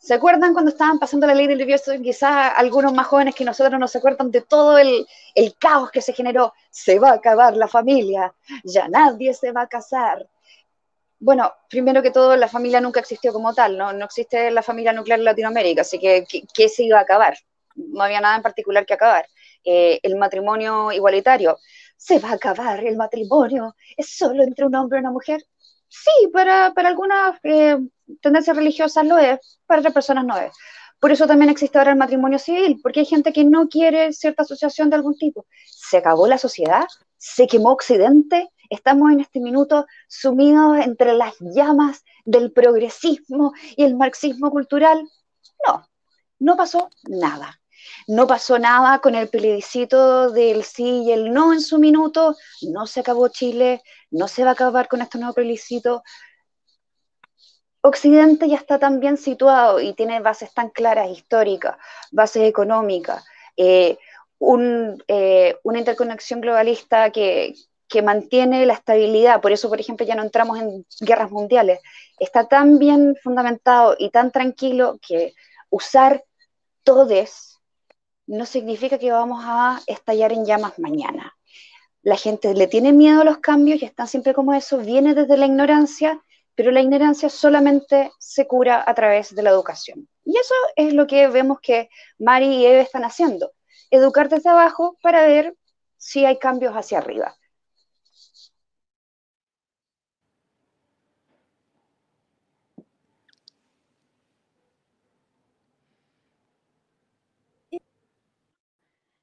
¿Se acuerdan cuando estaban pasando la ley del divorcio? Quizás algunos más jóvenes que nosotros no se acuerdan de todo el, caos que se generó. Se va a acabar la familia, ya nadie se va a casar, bueno, primero que todo, la familia nunca existió como tal, no, no existe la familia nuclear en Latinoamérica, así que ¿qué, se iba a acabar? No había nada en particular que acabar. Eh, el matrimonio igualitario, ¿se va a acabar el matrimonio? ¿Es solo entre un hombre y una mujer? Sí, para, para algunas eh, tendencias religiosas lo es, para otras personas no es. Por eso también existe ahora el matrimonio civil, porque hay gente que no quiere cierta asociación de algún tipo. ¿Se acabó la sociedad? ¿Se quemó Occidente? Estamos en este minuto sumidos entre las llamas del progresismo y el marxismo cultural. No, no pasó nada. No pasó nada con el plebiscito del sí y el no en su minuto. No se acabó Chile, no se va a acabar con este nuevo plebiscito. Occidente ya está tan bien situado y tiene bases tan claras históricas, bases económicas, eh, eh, una interconexión globalista que, que mantiene la estabilidad, por eso, por ejemplo, ya no entramos en guerras mundiales, está tan bien fundamentado y tan tranquilo que usar todes no significa que vamos a estallar en llamas mañana. La gente le tiene miedo a los cambios y están siempre como eso, viene desde la ignorancia, pero la ignorancia solamente se cura a través de la educación. Y eso es lo que vemos que Mari y Eve están haciendo, educar desde abajo para ver si hay cambios hacia arriba.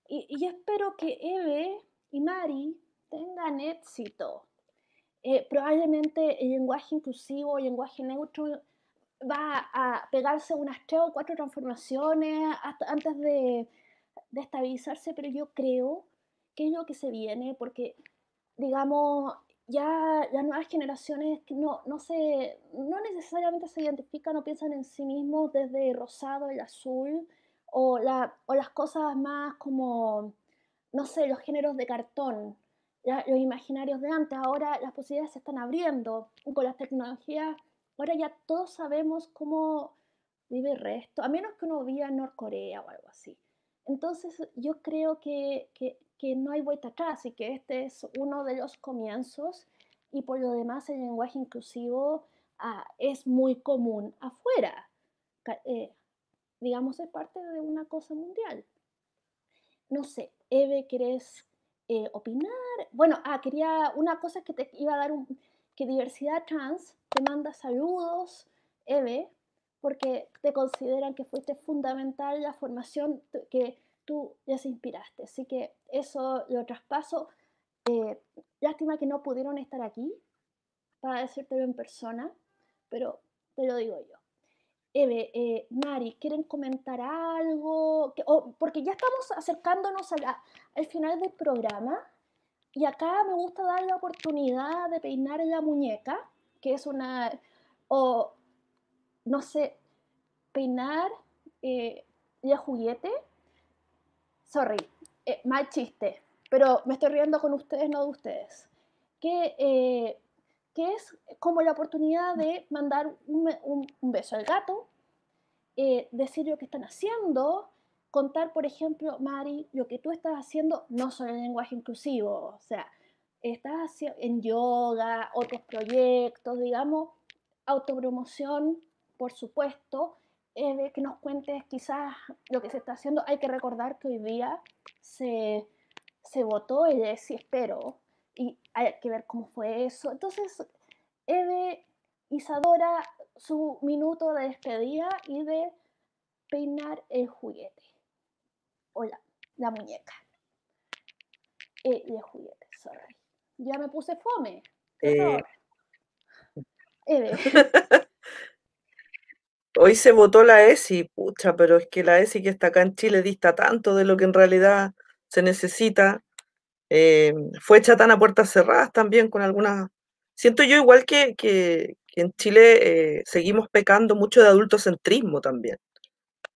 Y, espero que Eve y Mari tengan éxito. Eh, probablemente el lenguaje inclusivo, el lenguaje neutro, va a pegarse unas tres o cuatro transformaciones antes de, de, estabilizarse, pero yo creo que es lo que se viene, porque, digamos, ya las nuevas generaciones no, no, se, no necesariamente se identifican o piensan en sí mismos desde rosado, el azul, o, la, o las cosas más como, no sé, los géneros de cartón, los imaginarios de antes, ahora las posibilidades se están abriendo con las tecnologías, ahora ya todos sabemos cómo vive el resto, a menos que uno viva en Norcorea o algo así. Entonces yo creo que, que, que no hay vuelta atrás y que este es uno de los comienzos y por lo demás el lenguaje inclusivo ah, es muy común afuera. Eh, digamos, es parte de una cosa mundial. No sé, Eve, ¿querés eh, opinar? Bueno, ah, quería, una cosa que te iba a dar, un, que Diversidad Trans te manda saludos, Eve, porque te consideran que fuiste fundamental la formación que tú les inspiraste. Así que eso lo traspaso. Eh, lástima que no pudieron estar aquí para decírtelo en persona, pero te lo digo yo. Eve, eh, Mari, ¿quieren comentar algo? porque ya estamos acercándonos al final del programa y acá me gusta dar la oportunidad de peinar la muñeca, que es una, o no sé, peinar eh, el juguete sorry, eh, mal chiste, pero me estoy riendo con ustedes, no de ustedes. Que, eh, que es como la oportunidad de mandar un, beso al gato, eh, decir lo que están haciendo, contar, por ejemplo, Mari, lo que tú estás haciendo no solo en lenguaje inclusivo, o sea, estás en yoga, otros proyectos, digamos, autopromoción, por supuesto, eh, que nos cuentes quizás lo que se está haciendo. Hay que recordar que hoy día se, se votó el sí espero y hay que ver cómo fue eso. Entonces, Eve, Isadora, su minuto de despedida y de peinar el juguete. O la, la muñeca. Eh, el juguete, sorry. Ya me puse fome. Eh. Eve. Hoy se votó la ESI, pucha, pero es que la ESI que está acá en Chile dista tanto de lo que en realidad se necesita. Eh, fue hecha tan a puertas cerradas también con algunas... Siento yo igual que, que- en Chile eh, seguimos pecando mucho de adultocentrismo también.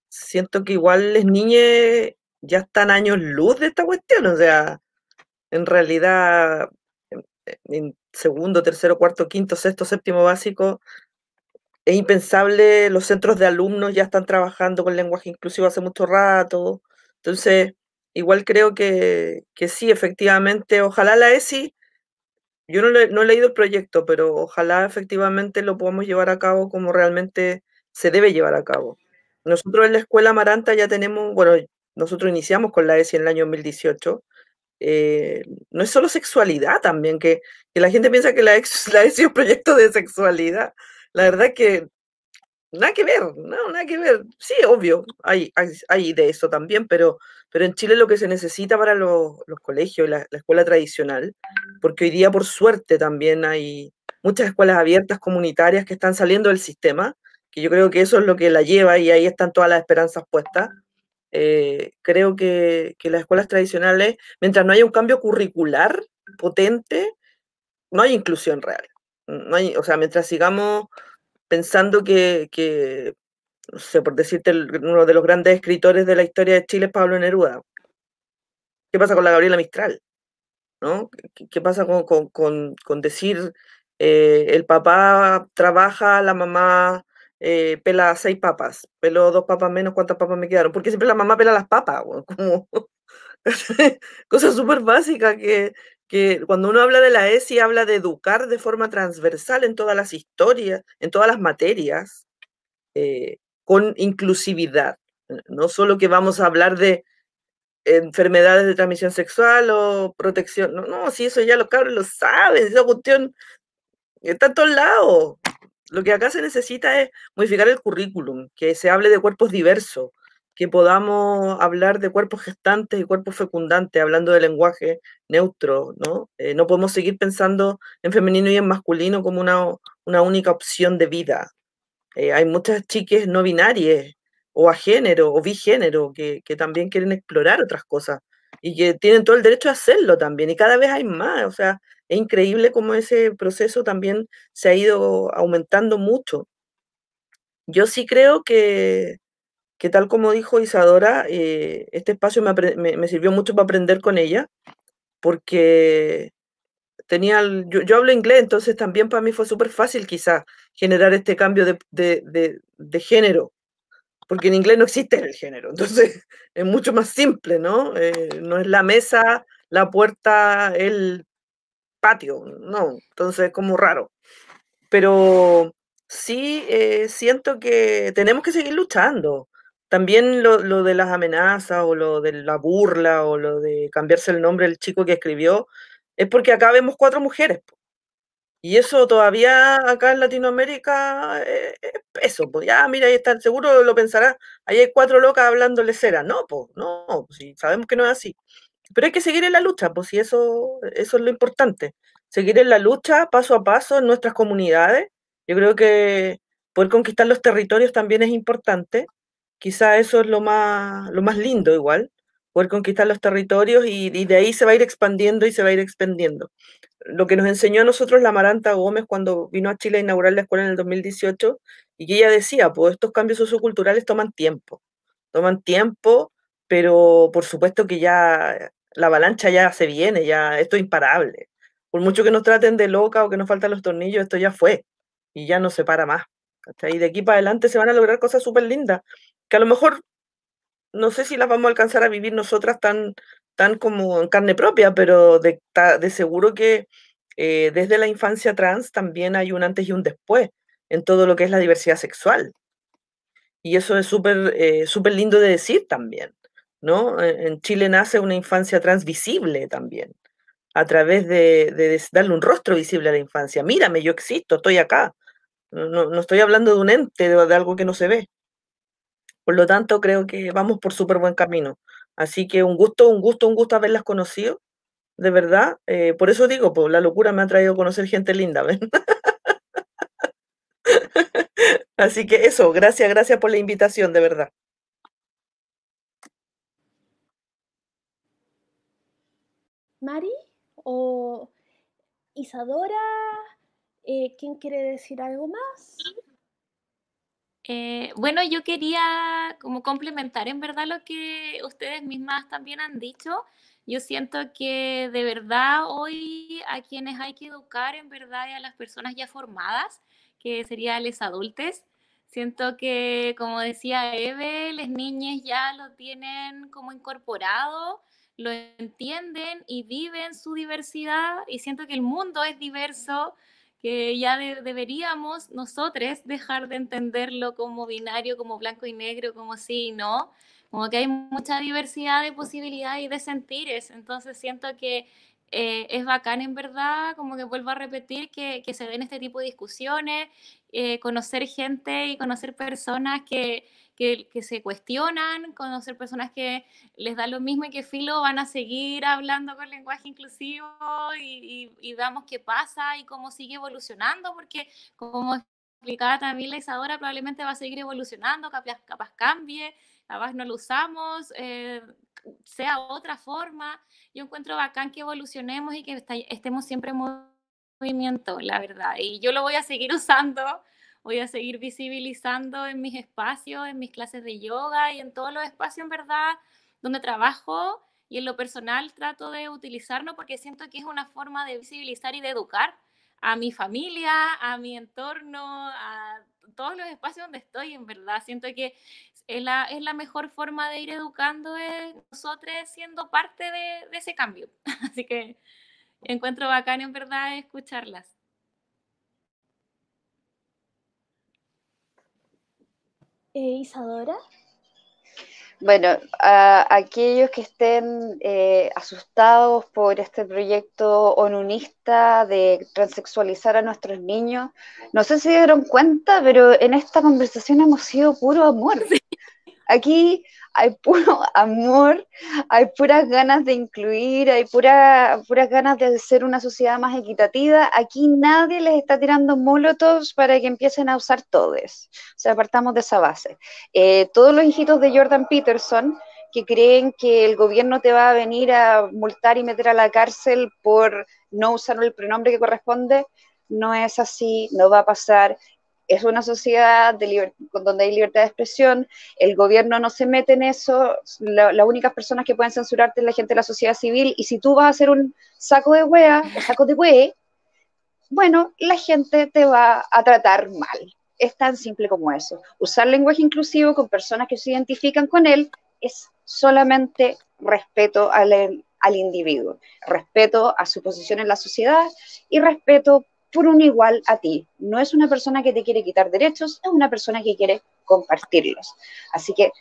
Siento que igual las niñas ya están años luz de esta cuestión, o sea, en realidad en segundo, tercero, cuarto, quinto, sexto, séptimo básico es impensable, los centros de alumnos ya están trabajando con lenguaje inclusivo hace mucho rato. Entonces, igual creo que, que sí, efectivamente, ojalá la ESI, yo no, le- no he leído el proyecto, pero ojalá efectivamente lo podamos llevar a cabo como realmente se debe llevar a cabo. Nosotros en la Escuela Maranta ya tenemos, bueno, nosotros iniciamos con la ESI en el año 2018. eh, no es solo sexualidad también, que, que la gente piensa que la, ex- la ESI es un proyecto de sexualidad. La verdad es que nada que ver, no, nada que ver. Sí, obvio, hay, hay, hay de eso también, pero, pero en Chile lo que se necesita para los, los colegios, la, la escuela tradicional, porque hoy día por suerte también hay muchas escuelas abiertas comunitarias que están saliendo del sistema, que yo creo que eso es lo que la lleva y ahí están todas las esperanzas puestas. Eh, creo que, que las escuelas tradicionales, mientras no haya un cambio curricular potente, no hay inclusión real. No hay, o sea, mientras sigamos pensando que, no sé, por decirte, uno de los grandes escritores de la historia de Chile es Pablo Neruda. ¿Qué pasa con la Gabriela Mistral? ¿No? ¿Qué, pasa con, con- con- decir eh, el papá trabaja, la mamá eh, pela seis papas, peló dos papas menos, ¿cuántas papas me quedaron? Porque siempre la mamá pela las papas, como cosa súper básica que, que cuando uno habla de la ESI habla de educar de forma transversal en todas las historias, en todas las materias, eh, con inclusividad. No solo que vamos a hablar de enfermedades de transmisión sexual o protección. No, no, si eso ya los cabros lo saben, esa cuestión está en todos lados. Lo que acá se necesita es modificar el currículum, que se hable de cuerpos diversos, que podamos hablar de cuerpos gestantes y cuerpos fecundantes, hablando de lenguaje neutro, ¿no? Eh, no podemos seguir pensando en femenino y en masculino como una, una única opción de vida. Eh, hay muchas chiques no binarias o a género o bigénero que, que también quieren explorar otras cosas y que tienen todo el derecho a hacerlo también y cada vez hay más, o sea, es increíble cómo ese proceso también se ha ido aumentando mucho. Yo sí creo que, que tal como dijo Isadora, eh, este espacio me, me- sirvió mucho para aprender con ella, porque tenía, yo, yo hablo inglés, entonces también para mí fue súper fácil quizás generar este cambio de, de- de- de género, porque en inglés no existe el género, entonces es mucho más simple, ¿no? Eh, no es la mesa, la puerta, el patio, no, entonces es como raro. Pero sí eh, siento que tenemos que seguir luchando. También lo, de las amenazas o lo de la burla o lo de cambiarse el nombre del chico que escribió, es porque acá vemos cuatro mujeres. Y eso todavía acá en Latinoamérica eh, es peso. Ya, mira, ahí está, seguro lo pensará. Ahí hay cuatro locas hablándole cera. No, pues, no, si sabemos que no es así. Pero hay que seguir en la lucha, pues, y eso, eso es lo importante. Seguir en la lucha paso a paso en nuestras comunidades. Yo creo que poder conquistar los territorios también es importante. Quizá eso es lo más, lo más lindo igual, poder conquistar los territorios y, y de ahí se va a ir expandiendo y se va a ir expandiendo. Lo que nos enseñó a nosotros la Maranta Gómez cuando vino a Chile a inaugurar la escuela en el 2018 y que ella decía, pues estos cambios socioculturales toman tiempo, toman tiempo, pero por supuesto que ya la avalancha ya se viene, ya esto es imparable. Por mucho que nos traten de loca o que nos faltan los tornillos, esto ya fue y ya no se para más. Y de aquí para adelante se van a lograr cosas súper lindas, que a lo mejor no sé si las vamos a alcanzar a vivir nosotras tan, tan como en carne propia, pero de, seguro que eh, desde la infancia trans también hay un antes y un después en todo lo que es la diversidad sexual. Y eso es súper eh, lindo de decir también, ¿no? En Chile nace una infancia trans visible también, a través de, darle un rostro visible a la infancia. Mírame, yo existo, estoy acá. No, estoy hablando de un ente, de algo que no se ve. Por lo tanto, creo que vamos por súper buen camino. Así que un gusto, un gusto, un gusto haberlas conocido, de verdad. Eh, por eso digo, pues la locura me ha traído a conocer gente linda, ¿ven? Así que eso, gracias, gracias por la invitación, de verdad. Mari o Isadora, eh, ¿quién quiere decir algo más? Eh, bueno, yo quería como complementar en verdad lo que ustedes mismas también han dicho. Yo siento que de verdad hoy a quienes hay que educar en verdad y a las personas ya formadas, que serían los adultos, siento que como decía Eve, las niñas ya lo tienen como incorporado, lo entienden y viven su diversidad y siento que el mundo es diverso que ya deberíamos nosotros dejar de entenderlo como binario, como blanco y negro, como sí y no, como que hay mucha diversidad de posibilidades y de sentires, entonces siento que eh, es bacán en verdad, como que vuelvo a repetir, que, que se den este tipo de discusiones, eh, conocer gente y conocer personas que, que, se cuestionan, conocer personas que les da lo mismo y que filo van a seguir hablando con lenguaje inclusivo y, y, veamos qué pasa y cómo sigue evolucionando, porque como explicaba también la Isadora, probablemente va a seguir evolucionando, capaz, capaz cambie, capaz no lo usamos, eh, sea otra forma. Yo encuentro bacán que evolucionemos y que estemos siempre en movimiento, la verdad. Y yo lo voy a seguir usando voy a seguir visibilizando en mis espacios, en mis clases de yoga y en todos los espacios, en verdad, donde trabajo y en lo personal trato de utilizarlo porque siento que es una forma de visibilizar y de educar a mi familia, a mi entorno, a todos los espacios donde estoy, en verdad. Siento que es la, es la mejor forma de ir educando es nosotros siendo parte de, ese cambio. Así que encuentro bacán, en verdad, escucharlas. Eh, Isadora. Bueno, a aquellos que estén eh, asustados por este proyecto onunista de transexualizar a nuestros niños, no sé si dieron cuenta, pero en esta conversación hemos sido puro amor. Aquí hay puro amor, hay puras ganas de incluir, hay pura, puras ganas de hacer una sociedad más equitativa. Aquí nadie les está tirando molotovs para que empiecen a usar todes. O sea, partamos de esa base. Eh, todos los hijitos de Jordan Peterson que creen que el gobierno te va a venir a multar y meter a la cárcel por no usar el pronombre que corresponde, no es así, no va a pasar es una sociedad de donde hay libertad de expresión, el gobierno no se mete en eso, las únicas personas que pueden censurarte es la gente de la sociedad civil, y si tú vas a hacer un saco de wea o saco de bueno, la gente te va a tratar mal. Es tan simple como eso. Usar lenguaje inclusivo con personas que se identifican con él es solamente respeto al, al individuo, respeto a su posición en la sociedad y respeto por un igual a ti. No es una persona que te quiere quitar derechos, es una persona que quiere compartirlos. Así que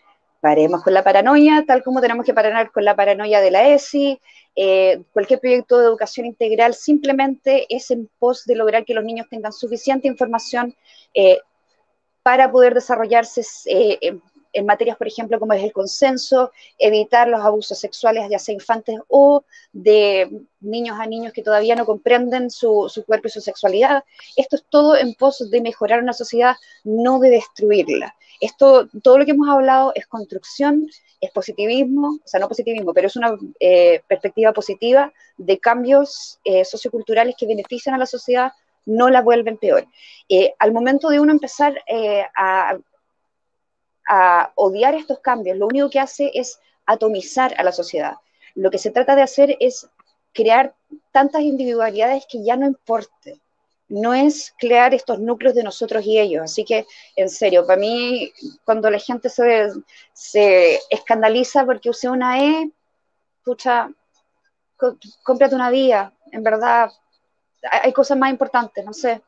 paremos con la paranoia, tal como tenemos que parar con la paranoia de la ESI. Eh, cualquier proyecto de educación integral simplemente es en pos de lograr que los niños tengan suficiente información eh, para poder desarrollarse eh, en materias, por ejemplo, como es el consenso, evitar los abusos sexuales, ya sea infantes o de niños a niños que todavía no comprenden su, cuerpo y su sexualidad. Esto es todo en pos de mejorar una sociedad, no de destruirla. Esto, todo lo que hemos hablado es construcción, es positivismo, o sea, no positivismo, pero es una eh, perspectiva positiva de cambios eh, socioculturales que benefician a la sociedad, no la vuelven peor. Eh, al momento de uno empezar a a odiar estos cambios, lo único que hace es atomizar a la sociedad. Lo que se trata de hacer es crear tantas individualidades que ya no importe. No es crear estos núcleos de nosotros y ellos. Así que, en serio, para mí, cuando la gente se, se escandaliza porque use una E, pucha, cómprate una vía. En verdad, hay cosas más importantes, no sé.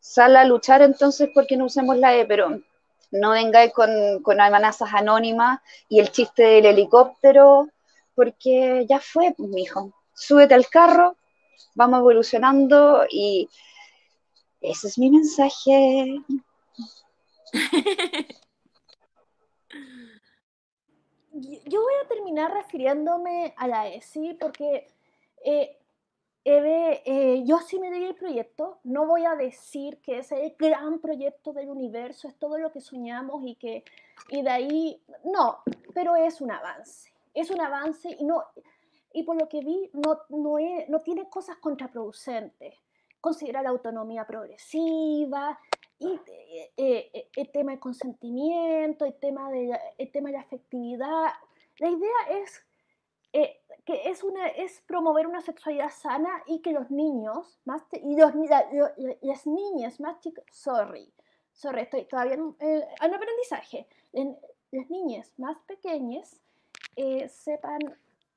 Sal a luchar entonces porque no usemos la E, pero no vengáis con, con amenazas anónimas y el chiste del helicóptero, porque ya fue, pues, mi hijo. Súbete al carro, vamos evolucionando y ese es mi mensaje. Yo voy a terminar refiriéndome a la ESI porque eh, Eve, eh, yo sí me di el proyecto, no voy a decir que es el gran proyecto del universo, es todo lo que soñamos y que y de ahí, no, pero es un avance, es un avance y, no, y por lo que vi no, no, no tiene cosas contraproducentes. Considera la autonomía progresiva, y eh, eh, el tema del consentimiento, el tema de, el tema de la afectividad. La idea es eh, que es, una, es promover una sexualidad sana y que los niños, más y los, las niñas más chicas, sorry, sorry, estoy todavía en, en aprendizaje, en, las niñas más pequeñas eh, sepan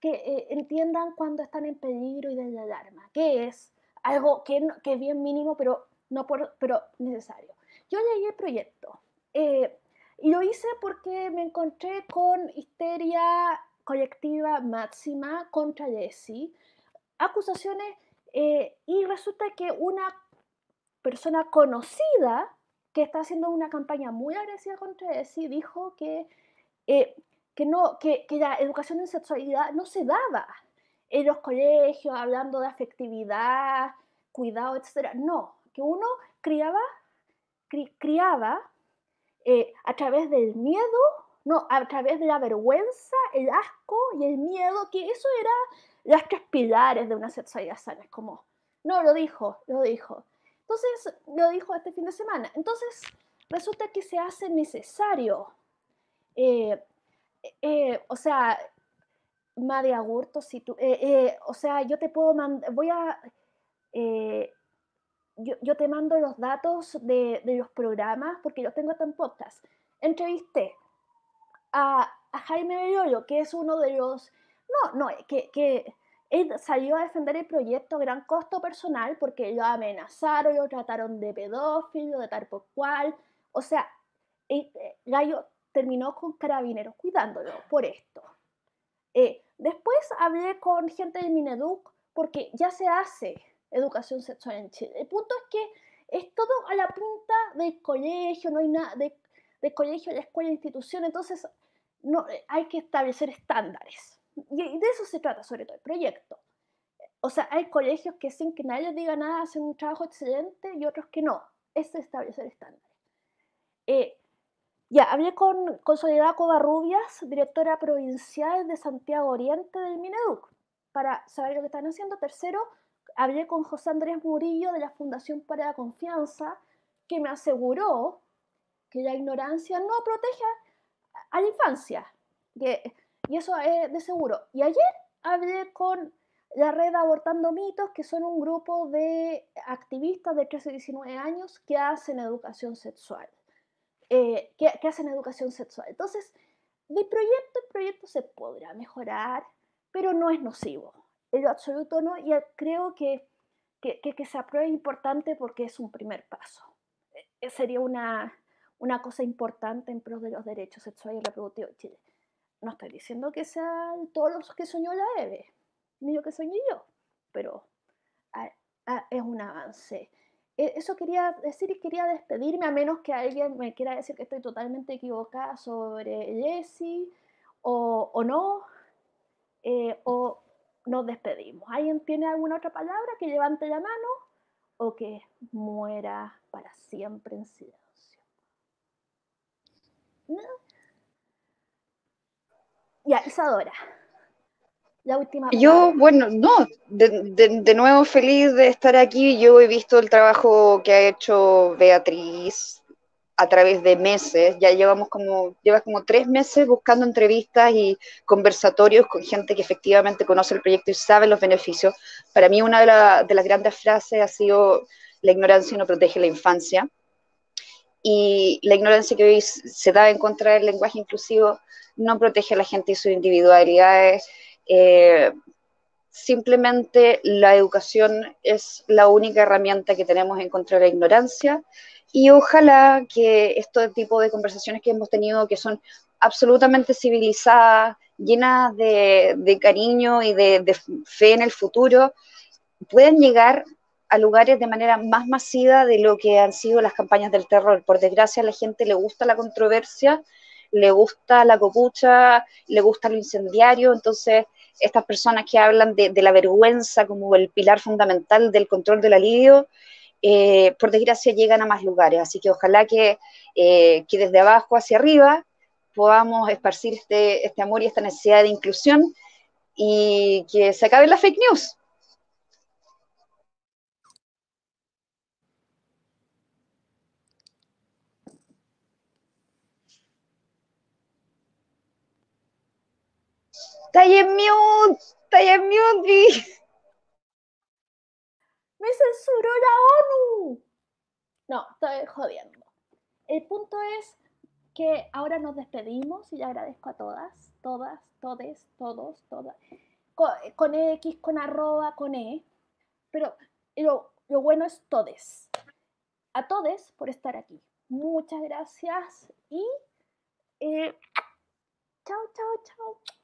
que eh, entiendan cuando están en peligro y de alarma, que es algo que, que es bien mínimo, pero, no por, pero necesario. Yo leí el proyecto y lo hice porque me encontré con histeria colectiva máxima contra Jesse, acusaciones, eh, y resulta que una persona conocida que está haciendo una campaña muy agresiva contra Jesse dijo que, eh, que, no, que, que la educación en sexualidad no se daba en los colegios, hablando de afectividad, cuidado, etc. No, que uno criaba, criaba eh, a través del miedo no, a través de la vergüenza, el asco y el miedo, que eso era las tres pilares de una sexualidad sana. Es como, no, lo dijo, lo dijo. Entonces, lo dijo este fin de semana. Entonces, resulta que se hace necesario. Eh, eh, o sea, María Agurto, si tú, eh, o sea, yo te puedo mandar, voy a, yo, yo, te mando los datos de, de, los programas, porque los tengo en podcast. Entrevisté a, Jaime Belloyo, que es uno de los, no, no, que, que él salió a defender el proyecto a gran costo personal porque lo amenazaron, lo trataron de pedófilo, de tal por cual. O sea, el, eh, Gallo terminó con carabineros cuidándolo por esto. Eh, después hablé con gente del Mineduc porque ya se hace educación sexual en Chile. El punto es que es todo a la punta del colegio, no hay nada de, de colegio, de escuela, institución. Entonces, no, eh, hay que establecer estándares. Y de eso se trata sobre todo el proyecto. O sea, hay colegios que sin que nadie les diga nada hacen un trabajo excelente y otros que no. Es establecer estándares. Eh, ya, hablé con, con Soledad Covarrubias, directora provincial de Santiago Oriente del Mineduc, para saber lo que están haciendo. Tercero, hablé con José Andrés Murillo de la Fundación para la Confianza, que me aseguró que la ignorancia no protege a la infancia. y eso es de seguro. Y ayer hablé con la red Abortando Mitos, que son un grupo de activistas de 13 a 19 años que hacen educación sexual. Eh, que, hacen educación sexual. Entonces, de proyecto en proyecto se podrá mejorar, pero no es nocivo. En lo absoluto no, y creo que, que, que se apruebe es importante porque es un primer paso. Eh, sería una, una cosa importante en pro de los derechos sexuales y reproductivos de Chile. No estoy diciendo que sean todos los que soñó la Eve, ni lo que soñé yo, pero ah, ah, es un avance. E, eso quería decir y quería despedirme, a menos que alguien me quiera decir que estoy totalmente equivocada sobre Jessie o, o no, eh, o nos despedimos. ¿Alguien tiene alguna otra palabra que levante la mano o que muera para siempre en silencio? Ya, Isadora. La última. Yo, bueno, no, de, nuevo feliz de estar aquí. Yo he visto el trabajo que ha hecho Beatriz a través de meses, ya llevamos como, llevas como tres meses buscando entrevistas y conversatorios con gente que efectivamente conoce el proyecto y sabe los beneficios. Para mí una de, de las grandes frases ha sido la ignorancia no protege la infancia. Y la ignorancia que hoy se da en contra del lenguaje inclusivo no protege a la gente y sus individualidades. Eh, simplemente la educación es la única herramienta que tenemos en contra de la ignorancia y ojalá que este tipo de conversaciones que hemos tenido, que son absolutamente civilizadas, llenas de, cariño y de, fe en el futuro, puedan llegar a lugares de manera más masiva de lo que han sido las campañas del terror. Por desgracia, a la gente le gusta la controversia, le gusta la copucha, le gusta lo incendiario, entonces estas personas que hablan de, la vergüenza como el pilar fundamental del control del alivio, eh, por desgracia llegan a más lugares. Así que ojalá que, eh, que desde abajo hacia arriba podamos esparcir este, este amor y esta necesidad de inclusión y que se acabe la fake news. Está en mute, está en mute, ¡Me censuró la ONU! No, estoy jodiendo. El punto es que ahora nos despedimos y agradezco a todas, todas, todes, todos, todas. Con, X, con arroba, con E. Pero lo, bueno es todes. A todes por estar aquí. Muchas gracias y eh, chao, chao, chao.